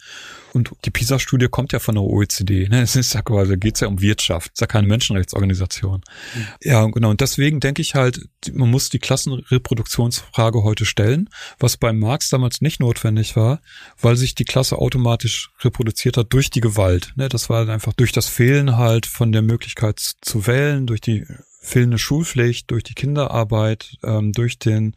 Und die PISA-Studie kommt ja von der OECD. Ne? Es ist ja quasi, geht's ja um Wirtschaft. Es ist ja keine Menschenrechtsorganisation. Mhm. Ja, genau. Und deswegen denke ich halt, man muss die Klassenreproduktionsfrage heute stellen, was bei Marx damals nicht notwendig war, weil sich die Klasse automatisch reproduziert hat durch die Gewalt. Ne? Das war einfach durch das Fehlen halt von der Möglichkeit zu wählen, durch die fehlende Schulpflicht, durch die Kinderarbeit, ähm, durch den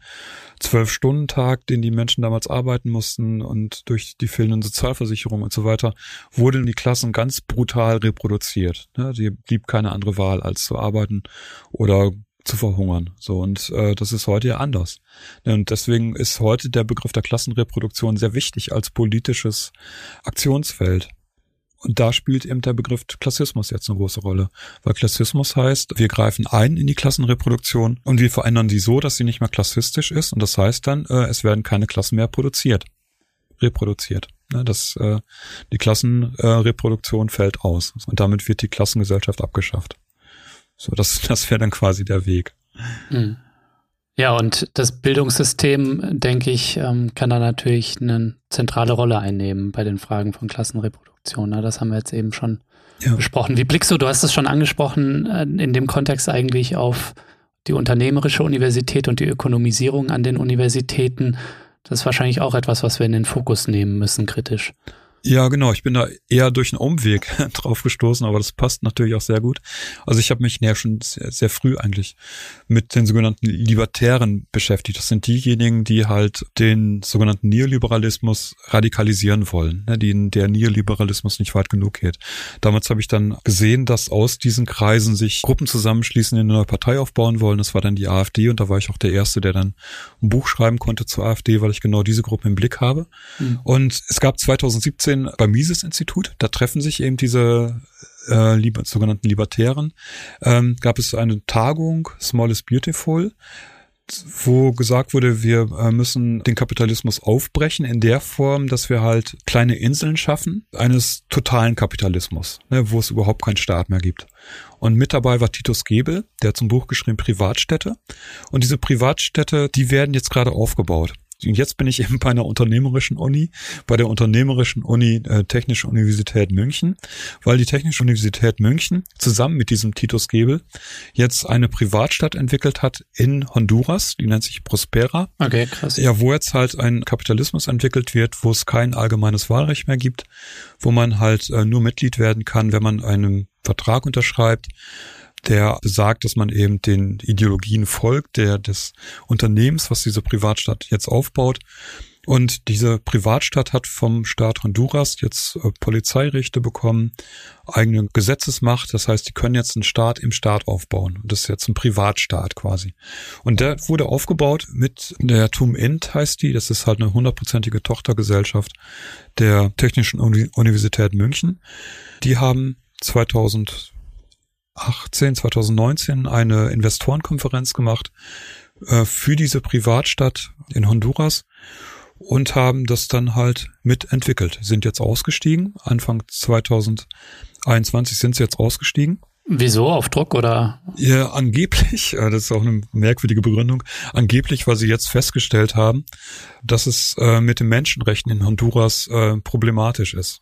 Zwölf-Stunden-Tag, den die Menschen damals arbeiten mussten und durch die fehlenden Sozialversicherungen und so weiter, wurden die Klassen ganz brutal reproduziert. Ne? Die blieb keine andere Wahl, als zu arbeiten oder zu verhungern. So und äh, das ist heute ja anders. Und deswegen ist heute der Begriff der Klassenreproduktion sehr wichtig als politisches Aktionsfeld. Und da spielt eben der Begriff Klassismus jetzt eine große Rolle. Weil Klassismus heißt, wir greifen ein in die Klassenreproduktion und wir verändern sie so, dass sie nicht mehr klassistisch ist. Und das heißt dann, äh, es werden keine Klassen mehr produziert, reproduziert. Ne, das, äh, die Klassenreproduktion fällt aus. Und damit wird die Klassengesellschaft abgeschafft. So, das, das wäre dann quasi der Weg. Mhm. Ja, und das Bildungssystem, denke ich, ähm, kann da natürlich eine zentrale Rolle einnehmen bei den Fragen von Klassenreproduktion. Produktion. Ne? Das haben wir jetzt eben schon ja. besprochen. Wie blickst du, du hast es schon angesprochen, äh, in dem Kontext eigentlich auf die unternehmerische Universität und die Ökonomisierung an den Universitäten. Das ist wahrscheinlich auch etwas, was wir in den Fokus nehmen müssen, kritisch. Ja, genau. Ich bin da eher durch einen Umweg drauf gestoßen, aber das passt natürlich auch sehr gut. Also ich habe mich ja schon sehr, sehr, früh eigentlich mit den sogenannten Libertären beschäftigt. Das sind diejenigen, die halt den sogenannten Neoliberalismus radikalisieren wollen, ne, denen der Neoliberalismus nicht weit genug geht. Damals habe ich dann gesehen, dass aus diesen Kreisen sich Gruppen zusammenschließen, die eine neue Partei aufbauen wollen. Das war dann die AfD und da war ich auch der Erste, der dann ein Buch schreiben konnte zur AfD, weil ich genau diese Gruppe im Blick habe. Mhm. Und es gab 2017 2016 beim Mises-Institut. Da treffen sich eben diese äh, sogenannten Libertären. Ähm, gab es eine Tagung, Small is Beautiful, wo gesagt wurde, wir äh, müssen den Kapitalismus aufbrechen in der Form, dass wir halt kleine Inseln schaffen eines totalen Kapitalismus, ne, wo es überhaupt keinen Staat mehr gibt. Und mit dabei war Titus Gebel, der hat zum Buch geschrieben Privatstädte. Und diese Privatstädte, die werden jetzt gerade aufgebaut. Jetzt bin ich eben bei einer unternehmerischen Uni, bei der unternehmerischen Uni äh, Technische Universität München, weil die Technische Universität München zusammen mit diesem Titus Gebel jetzt eine Privatstadt entwickelt hat in Honduras, die nennt sich Prospera. Okay, krass. Ja, wo jetzt halt ein Kapitalismus entwickelt wird, wo es kein allgemeines Wahlrecht mehr gibt, wo man halt äh, nur Mitglied werden kann, wenn man einen Vertrag unterschreibt der besagt, dass man eben den Ideologien folgt, der des Unternehmens, was diese Privatstadt jetzt aufbaut. Und diese Privatstadt hat vom Staat Honduras jetzt äh, Polizeirechte bekommen, eigene Gesetzesmacht. Das heißt, die können jetzt einen Staat im Staat aufbauen. Das ist jetzt ein Privatstaat quasi. Und der wurde aufgebaut mit der TUM Int heißt die. Das ist halt eine hundertprozentige Tochtergesellschaft der Technischen Universität München. Die haben 2000 2018, 2019 eine Investorenkonferenz gemacht äh, für diese Privatstadt in Honduras und haben das dann halt mitentwickelt. Sind jetzt ausgestiegen. Anfang 2021 sind sie jetzt ausgestiegen. Wieso? Auf Druck oder? Ja, angeblich, äh, das ist auch eine merkwürdige Begründung, angeblich, weil sie jetzt festgestellt haben, dass es äh, mit den Menschenrechten in Honduras äh, problematisch ist.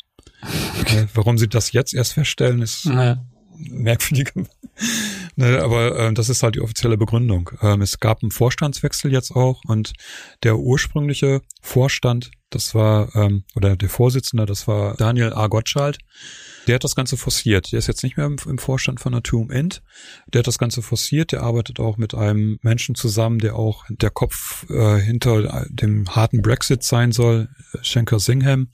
Okay. Warum sie das jetzt erst feststellen, ist naja merkwürdige. ne, aber äh, das ist halt die offizielle Begründung. Ähm, es gab einen Vorstandswechsel jetzt auch und der ursprüngliche Vorstand, das war, ähm, oder der Vorsitzende, das war Daniel A. Gottschalk. Der hat das Ganze forciert. Der ist jetzt nicht mehr im, im Vorstand von Atom Int. Der hat das Ganze forciert. Der arbeitet auch mit einem Menschen zusammen, der auch der Kopf äh, hinter dem harten Brexit sein soll. Schenker Singham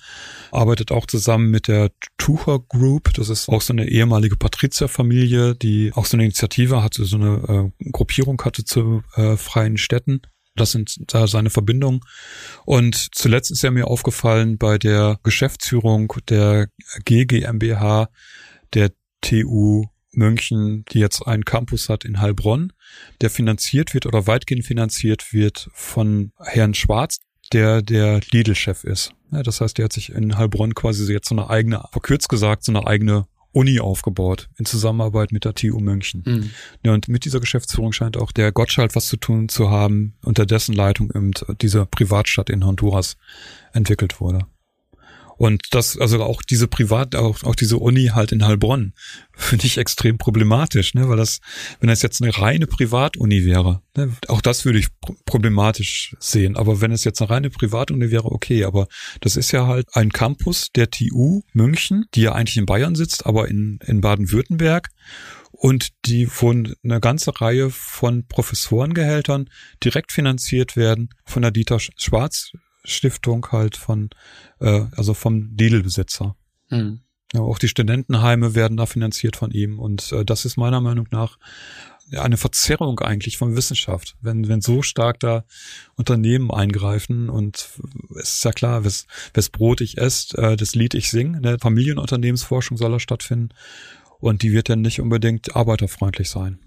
arbeitet auch zusammen mit der Tucher Group. Das ist auch so eine ehemalige Patrizierfamilie, die auch so eine Initiative hatte, so eine äh, Gruppierung hatte zu äh, freien Städten. Das sind da seine Verbindungen. Und zuletzt ist er mir aufgefallen bei der Geschäftsführung der GGMBH der TU München, die jetzt einen Campus hat in Heilbronn, der finanziert wird oder weitgehend finanziert wird von Herrn Schwarz, der der Lidl-Chef ist. das heißt, der hat sich in Heilbronn quasi jetzt so eine eigene, verkürzt gesagt, so eine eigene Uni aufgebaut in Zusammenarbeit mit der TU München. Mhm. Ja, und mit dieser Geschäftsführung scheint auch der Gottschalk was zu tun zu haben, unter dessen Leitung eben diese Privatstadt in Honduras entwickelt wurde. Und das, also auch diese Privat, auch, auch diese Uni halt in Heilbronn, finde ich extrem problematisch, ne? Weil das, wenn das jetzt eine reine Privatuni wäre, ne? auch das würde ich problematisch sehen. Aber wenn es jetzt eine reine Privatuni wäre, okay. Aber das ist ja halt ein Campus der TU München, die ja eigentlich in Bayern sitzt, aber in, in Baden-Württemberg und die von einer ganzen Reihe von Professorengehältern direkt finanziert werden von der Dieter Schwarz Stiftung halt von, äh, also vom Lidl-Besitzer. Mhm. Ja, auch die Studentenheime werden da finanziert von ihm und äh, das ist meiner Meinung nach eine Verzerrung eigentlich von Wissenschaft, wenn, wenn so stark da Unternehmen eingreifen und es ist ja klar, wes, wes Brot ich esse, äh, das Lied ich singe, ne? Familienunternehmensforschung soll da stattfinden und die wird dann nicht unbedingt arbeiterfreundlich sein.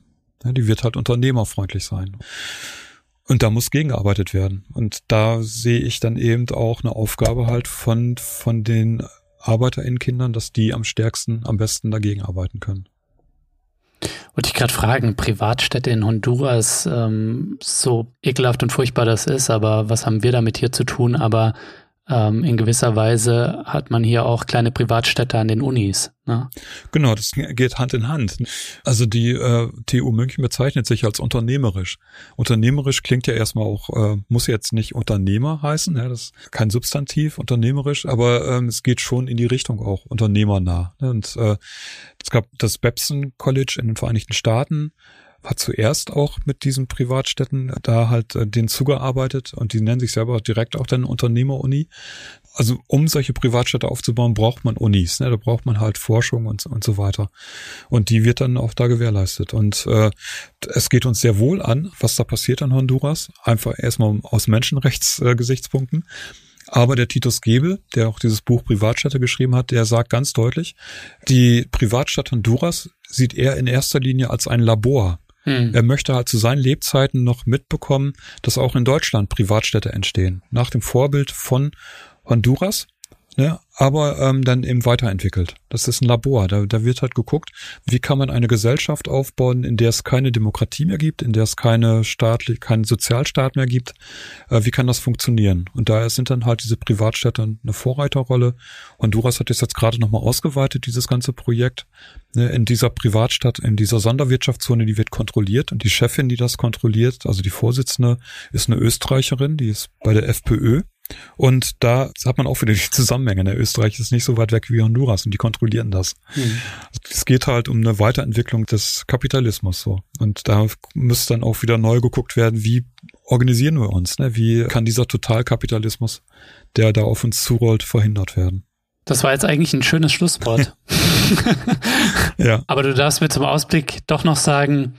Ja, die wird halt unternehmerfreundlich sein. Und da muss gegengearbeitet werden. Und da sehe ich dann eben auch eine Aufgabe halt von, von den ArbeiterInnen-Kindern, dass die am stärksten, am besten dagegen arbeiten können. Wollte ich gerade fragen, Privatstädte in Honduras, ähm, so ekelhaft und furchtbar das ist, aber was haben wir damit hier zu tun? Aber ähm, in gewisser Weise hat man hier auch kleine Privatstädte an den Unis. Ne? Genau, das geht Hand in Hand. Also die äh, TU München bezeichnet sich als unternehmerisch. Unternehmerisch klingt ja erstmal auch, äh, muss jetzt nicht Unternehmer heißen, ja, das ist kein Substantiv, unternehmerisch, aber ähm, es geht schon in die Richtung auch unternehmernah. Ne? Und äh, es gab das Babson College in den Vereinigten Staaten, hat zuerst auch mit diesen Privatstädten da halt äh, den zugearbeitet und die nennen sich selber direkt auch dann Unternehmeruni. Also um solche Privatstädte aufzubauen, braucht man Unis, ne? da braucht man halt Forschung und, und so weiter. Und die wird dann auch da gewährleistet. Und äh, es geht uns sehr wohl an, was da passiert in Honduras. Einfach erstmal aus Menschenrechtsgesichtspunkten. Äh, aber der Titus Gebel, der auch dieses Buch Privatstädte geschrieben hat, der sagt ganz deutlich, die Privatstadt Honduras sieht er in erster Linie als ein Labor hm. Er möchte halt zu seinen Lebzeiten noch mitbekommen, dass auch in Deutschland Privatstädte entstehen. Nach dem Vorbild von Honduras ne, aber ähm, dann eben weiterentwickelt. Das ist ein Labor. Da, da wird halt geguckt, wie kann man eine Gesellschaft aufbauen, in der es keine Demokratie mehr gibt, in der es keine staatlich, keinen Sozialstaat mehr gibt. Äh, wie kann das funktionieren? Und daher sind dann halt diese Privatstädte eine Vorreiterrolle. Honduras hat das jetzt gerade nochmal ausgeweitet, dieses ganze Projekt. Ne, in dieser Privatstadt, in dieser Sonderwirtschaftszone, die wird kontrolliert und die Chefin, die das kontrolliert, also die Vorsitzende, ist eine Österreicherin, die ist bei der FPÖ und da hat man auch wieder die Zusammenhänge. Der Österreich ist nicht so weit weg wie Honduras und die kontrollieren das. Mhm. Es geht halt um eine Weiterentwicklung des Kapitalismus so. Und da muss dann auch wieder neu geguckt werden, wie organisieren wir uns? Ne? Wie kann dieser Totalkapitalismus, der da auf uns zurollt, verhindert werden? Das war jetzt eigentlich ein schönes Schlusswort. ja. Aber du darfst mir zum Ausblick doch noch sagen,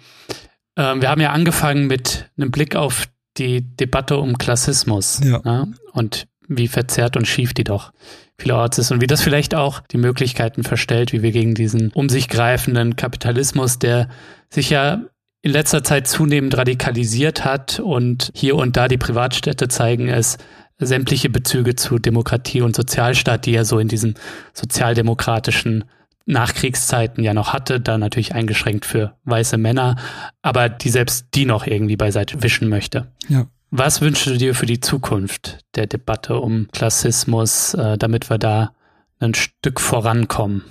äh, wir haben ja angefangen mit einem Blick auf die Debatte um Klassismus ja. ne? und wie verzerrt und schief die doch vielerorts ist und wie das vielleicht auch die Möglichkeiten verstellt, wie wir gegen diesen um sich greifenden Kapitalismus, der sich ja in letzter Zeit zunehmend radikalisiert hat und hier und da die Privatstädte zeigen es, sämtliche Bezüge zu Demokratie und Sozialstaat, die ja so in diesen sozialdemokratischen Nachkriegszeiten ja noch hatte, da natürlich eingeschränkt für weiße Männer, aber die selbst die noch irgendwie beiseite wischen möchte. Ja. Was wünschst du dir für die Zukunft der Debatte um Klassismus, äh, damit wir da ein Stück vorankommen?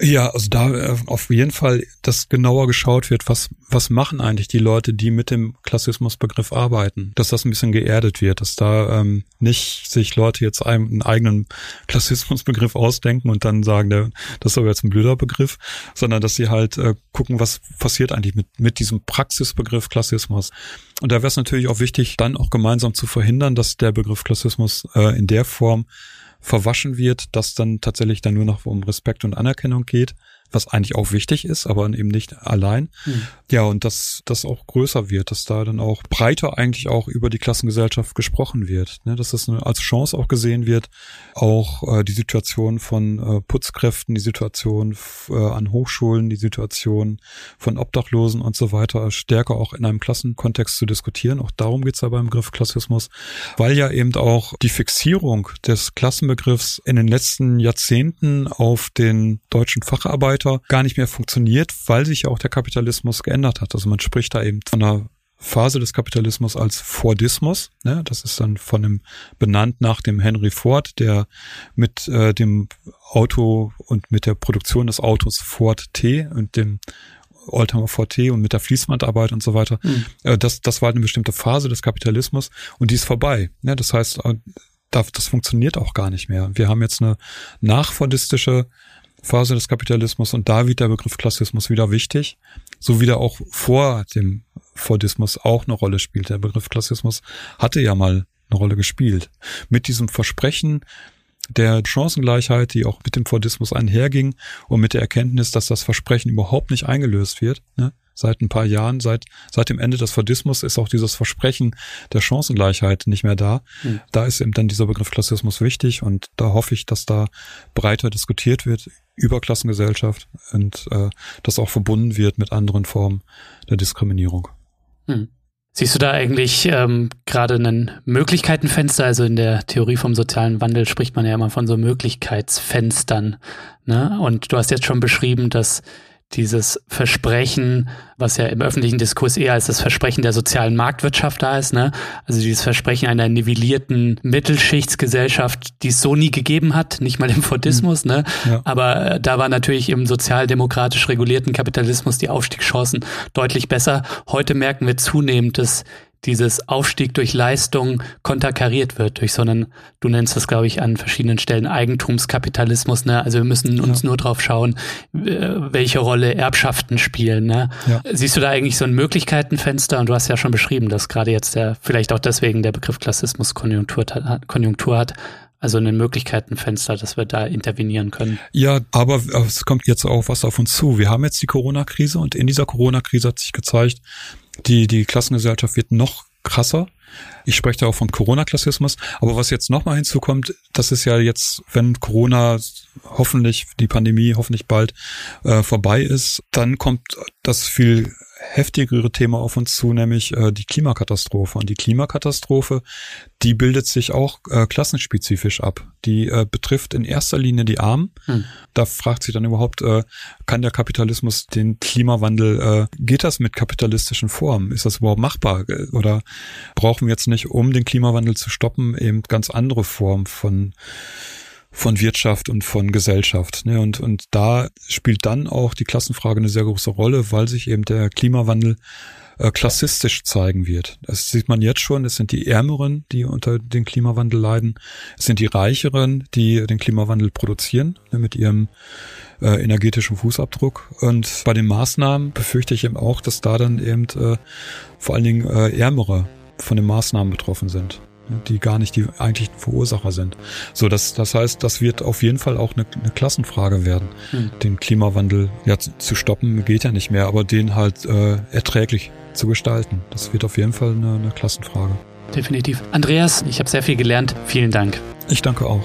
Ja, also da äh, auf jeden Fall, dass genauer geschaut wird, was, was machen eigentlich die Leute, die mit dem Klassismusbegriff arbeiten, dass das ein bisschen geerdet wird, dass da ähm, nicht sich Leute jetzt einen, einen eigenen Klassismusbegriff ausdenken und dann sagen, der, das ist aber jetzt ein blöder Begriff, sondern dass sie halt äh, gucken, was passiert eigentlich mit, mit diesem Praxisbegriff Klassismus. Und da wäre es natürlich auch wichtig, dann auch gemeinsam zu verhindern, dass der Begriff Klassismus äh, in der Form verwaschen wird, dass dann tatsächlich dann nur noch um Respekt und Anerkennung geht was eigentlich auch wichtig ist, aber eben nicht allein. Mhm. Ja, und dass das auch größer wird, dass da dann auch breiter eigentlich auch über die Klassengesellschaft gesprochen wird, ne? dass das als Chance auch gesehen wird, auch äh, die Situation von äh, Putzkräften, die Situation äh, an Hochschulen, die Situation von Obdachlosen und so weiter stärker auch in einem Klassenkontext zu diskutieren. Auch darum geht's ja beim Begriff Klassismus, weil ja eben auch die Fixierung des Klassenbegriffs in den letzten Jahrzehnten auf den deutschen Facharbeiter weiter gar nicht mehr funktioniert, weil sich ja auch der Kapitalismus geändert hat. Also man spricht da eben von einer Phase des Kapitalismus als Fordismus. Ne? Das ist dann von dem benannt nach dem Henry Ford, der mit äh, dem Auto und mit der Produktion des Autos Ford T und dem Oldtimer Ford T und mit der Fließbandarbeit und so weiter. Mhm. Äh, das, das war eine bestimmte Phase des Kapitalismus und die ist vorbei. Ne? Das heißt, äh, das funktioniert auch gar nicht mehr. Wir haben jetzt eine nachfordistische Phase des Kapitalismus und da wird der Begriff Klassismus wieder wichtig, so wie der auch vor dem Fordismus auch eine Rolle spielt. Der Begriff Klassismus hatte ja mal eine Rolle gespielt. Mit diesem Versprechen der Chancengleichheit, die auch mit dem Fordismus einherging und mit der Erkenntnis, dass das Versprechen überhaupt nicht eingelöst wird. Ne? Seit ein paar Jahren, seit, seit dem Ende des Fordismus ist auch dieses Versprechen der Chancengleichheit nicht mehr da. Mhm. Da ist eben dann dieser Begriff Klassismus wichtig und da hoffe ich, dass da breiter diskutiert wird Überklassengesellschaft und äh, das auch verbunden wird mit anderen Formen der Diskriminierung. Hm. Siehst du da eigentlich ähm, gerade ein Möglichkeitenfenster? Also in der Theorie vom sozialen Wandel spricht man ja immer von so Möglichkeitsfenstern. Ne? Und du hast jetzt schon beschrieben, dass dieses Versprechen, was ja im öffentlichen Diskurs eher als das Versprechen der sozialen Marktwirtschaft da ist, ne? Also dieses Versprechen einer nivellierten Mittelschichtsgesellschaft, die es so nie gegeben hat, nicht mal im Fordismus, ne? Ja. Aber äh, da war natürlich im sozialdemokratisch regulierten Kapitalismus die Aufstiegschancen deutlich besser. Heute merken wir zunehmend, dass dieses Aufstieg durch Leistung konterkariert wird durch so einen, du nennst das, glaube ich, an verschiedenen Stellen Eigentumskapitalismus, ne? Also wir müssen uns ja. nur drauf schauen, welche Rolle Erbschaften spielen, ne? Ja. Siehst du da eigentlich so ein Möglichkeitenfenster? Und du hast ja schon beschrieben, dass gerade jetzt der, vielleicht auch deswegen der Begriff Klassismus Konjunktur, Konjunktur hat. Also ein Möglichkeitenfenster, dass wir da intervenieren können. Ja, aber es kommt jetzt auch was auf uns zu. Wir haben jetzt die Corona-Krise und in dieser Corona-Krise hat sich gezeigt, die, die Klassengesellschaft wird noch krasser. Ich spreche da auch von Corona-Klassismus. Aber was jetzt nochmal hinzukommt, das ist ja jetzt, wenn Corona hoffentlich, die Pandemie hoffentlich bald äh, vorbei ist, dann kommt das viel heftigere Thema auf uns zu, nämlich äh, die Klimakatastrophe. Und die Klimakatastrophe, die bildet sich auch äh, klassenspezifisch ab. Die äh, betrifft in erster Linie die Armen. Hm. Da fragt sich dann überhaupt, äh, kann der Kapitalismus den Klimawandel, äh, geht das mit kapitalistischen Formen? Ist das überhaupt machbar? Oder brauchen wir jetzt nicht, um den Klimawandel zu stoppen, eben ganz andere Formen von von Wirtschaft und von Gesellschaft. Ne? Und, und da spielt dann auch die Klassenfrage eine sehr große Rolle, weil sich eben der Klimawandel äh, klassistisch zeigen wird. Das sieht man jetzt schon. Es sind die Ärmeren, die unter dem Klimawandel leiden. Es sind die Reicheren, die den Klimawandel produzieren ne, mit ihrem äh, energetischen Fußabdruck. Und bei den Maßnahmen befürchte ich eben auch, dass da dann eben äh, vor allen Dingen äh, Ärmere von den Maßnahmen betroffen sind die gar nicht die eigentlichen Verursacher sind. So, das, das heißt, das wird auf jeden Fall auch eine, eine Klassenfrage werden. Hm. Den Klimawandel ja zu, zu, stoppen geht ja nicht mehr, aber den halt äh, erträglich zu gestalten. Das wird auf jeden Fall eine, eine Klassenfrage. Definitiv. Andreas, ich habe sehr viel gelernt. Vielen Dank. Ich danke auch.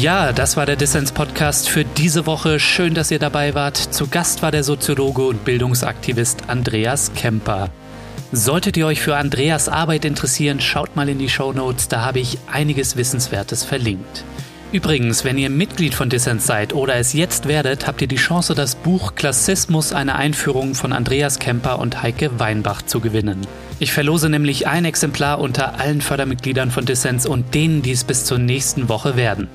Ja, das war der Dissens-Podcast für diese Woche. Schön, dass ihr dabei wart. Zu Gast war der Soziologe und Bildungsaktivist Andreas Kemper. Solltet ihr euch für Andreas Arbeit interessieren, schaut mal in die Show Notes, da habe ich einiges Wissenswertes verlinkt. Übrigens, wenn ihr Mitglied von Dissens seid oder es jetzt werdet, habt ihr die Chance, das Buch Klassismus, eine Einführung von Andreas Kemper und Heike Weinbach zu gewinnen. Ich verlose nämlich ein Exemplar unter allen Fördermitgliedern von Dissens und denen, die es bis zur nächsten Woche werden.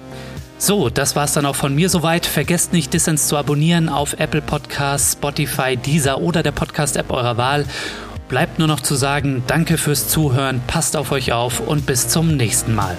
So, das war's dann auch von mir soweit. Vergesst nicht, Dissens zu abonnieren auf Apple Podcasts, Spotify, Deezer oder der Podcast-App eurer Wahl. Bleibt nur noch zu sagen, danke fürs Zuhören, passt auf euch auf und bis zum nächsten Mal.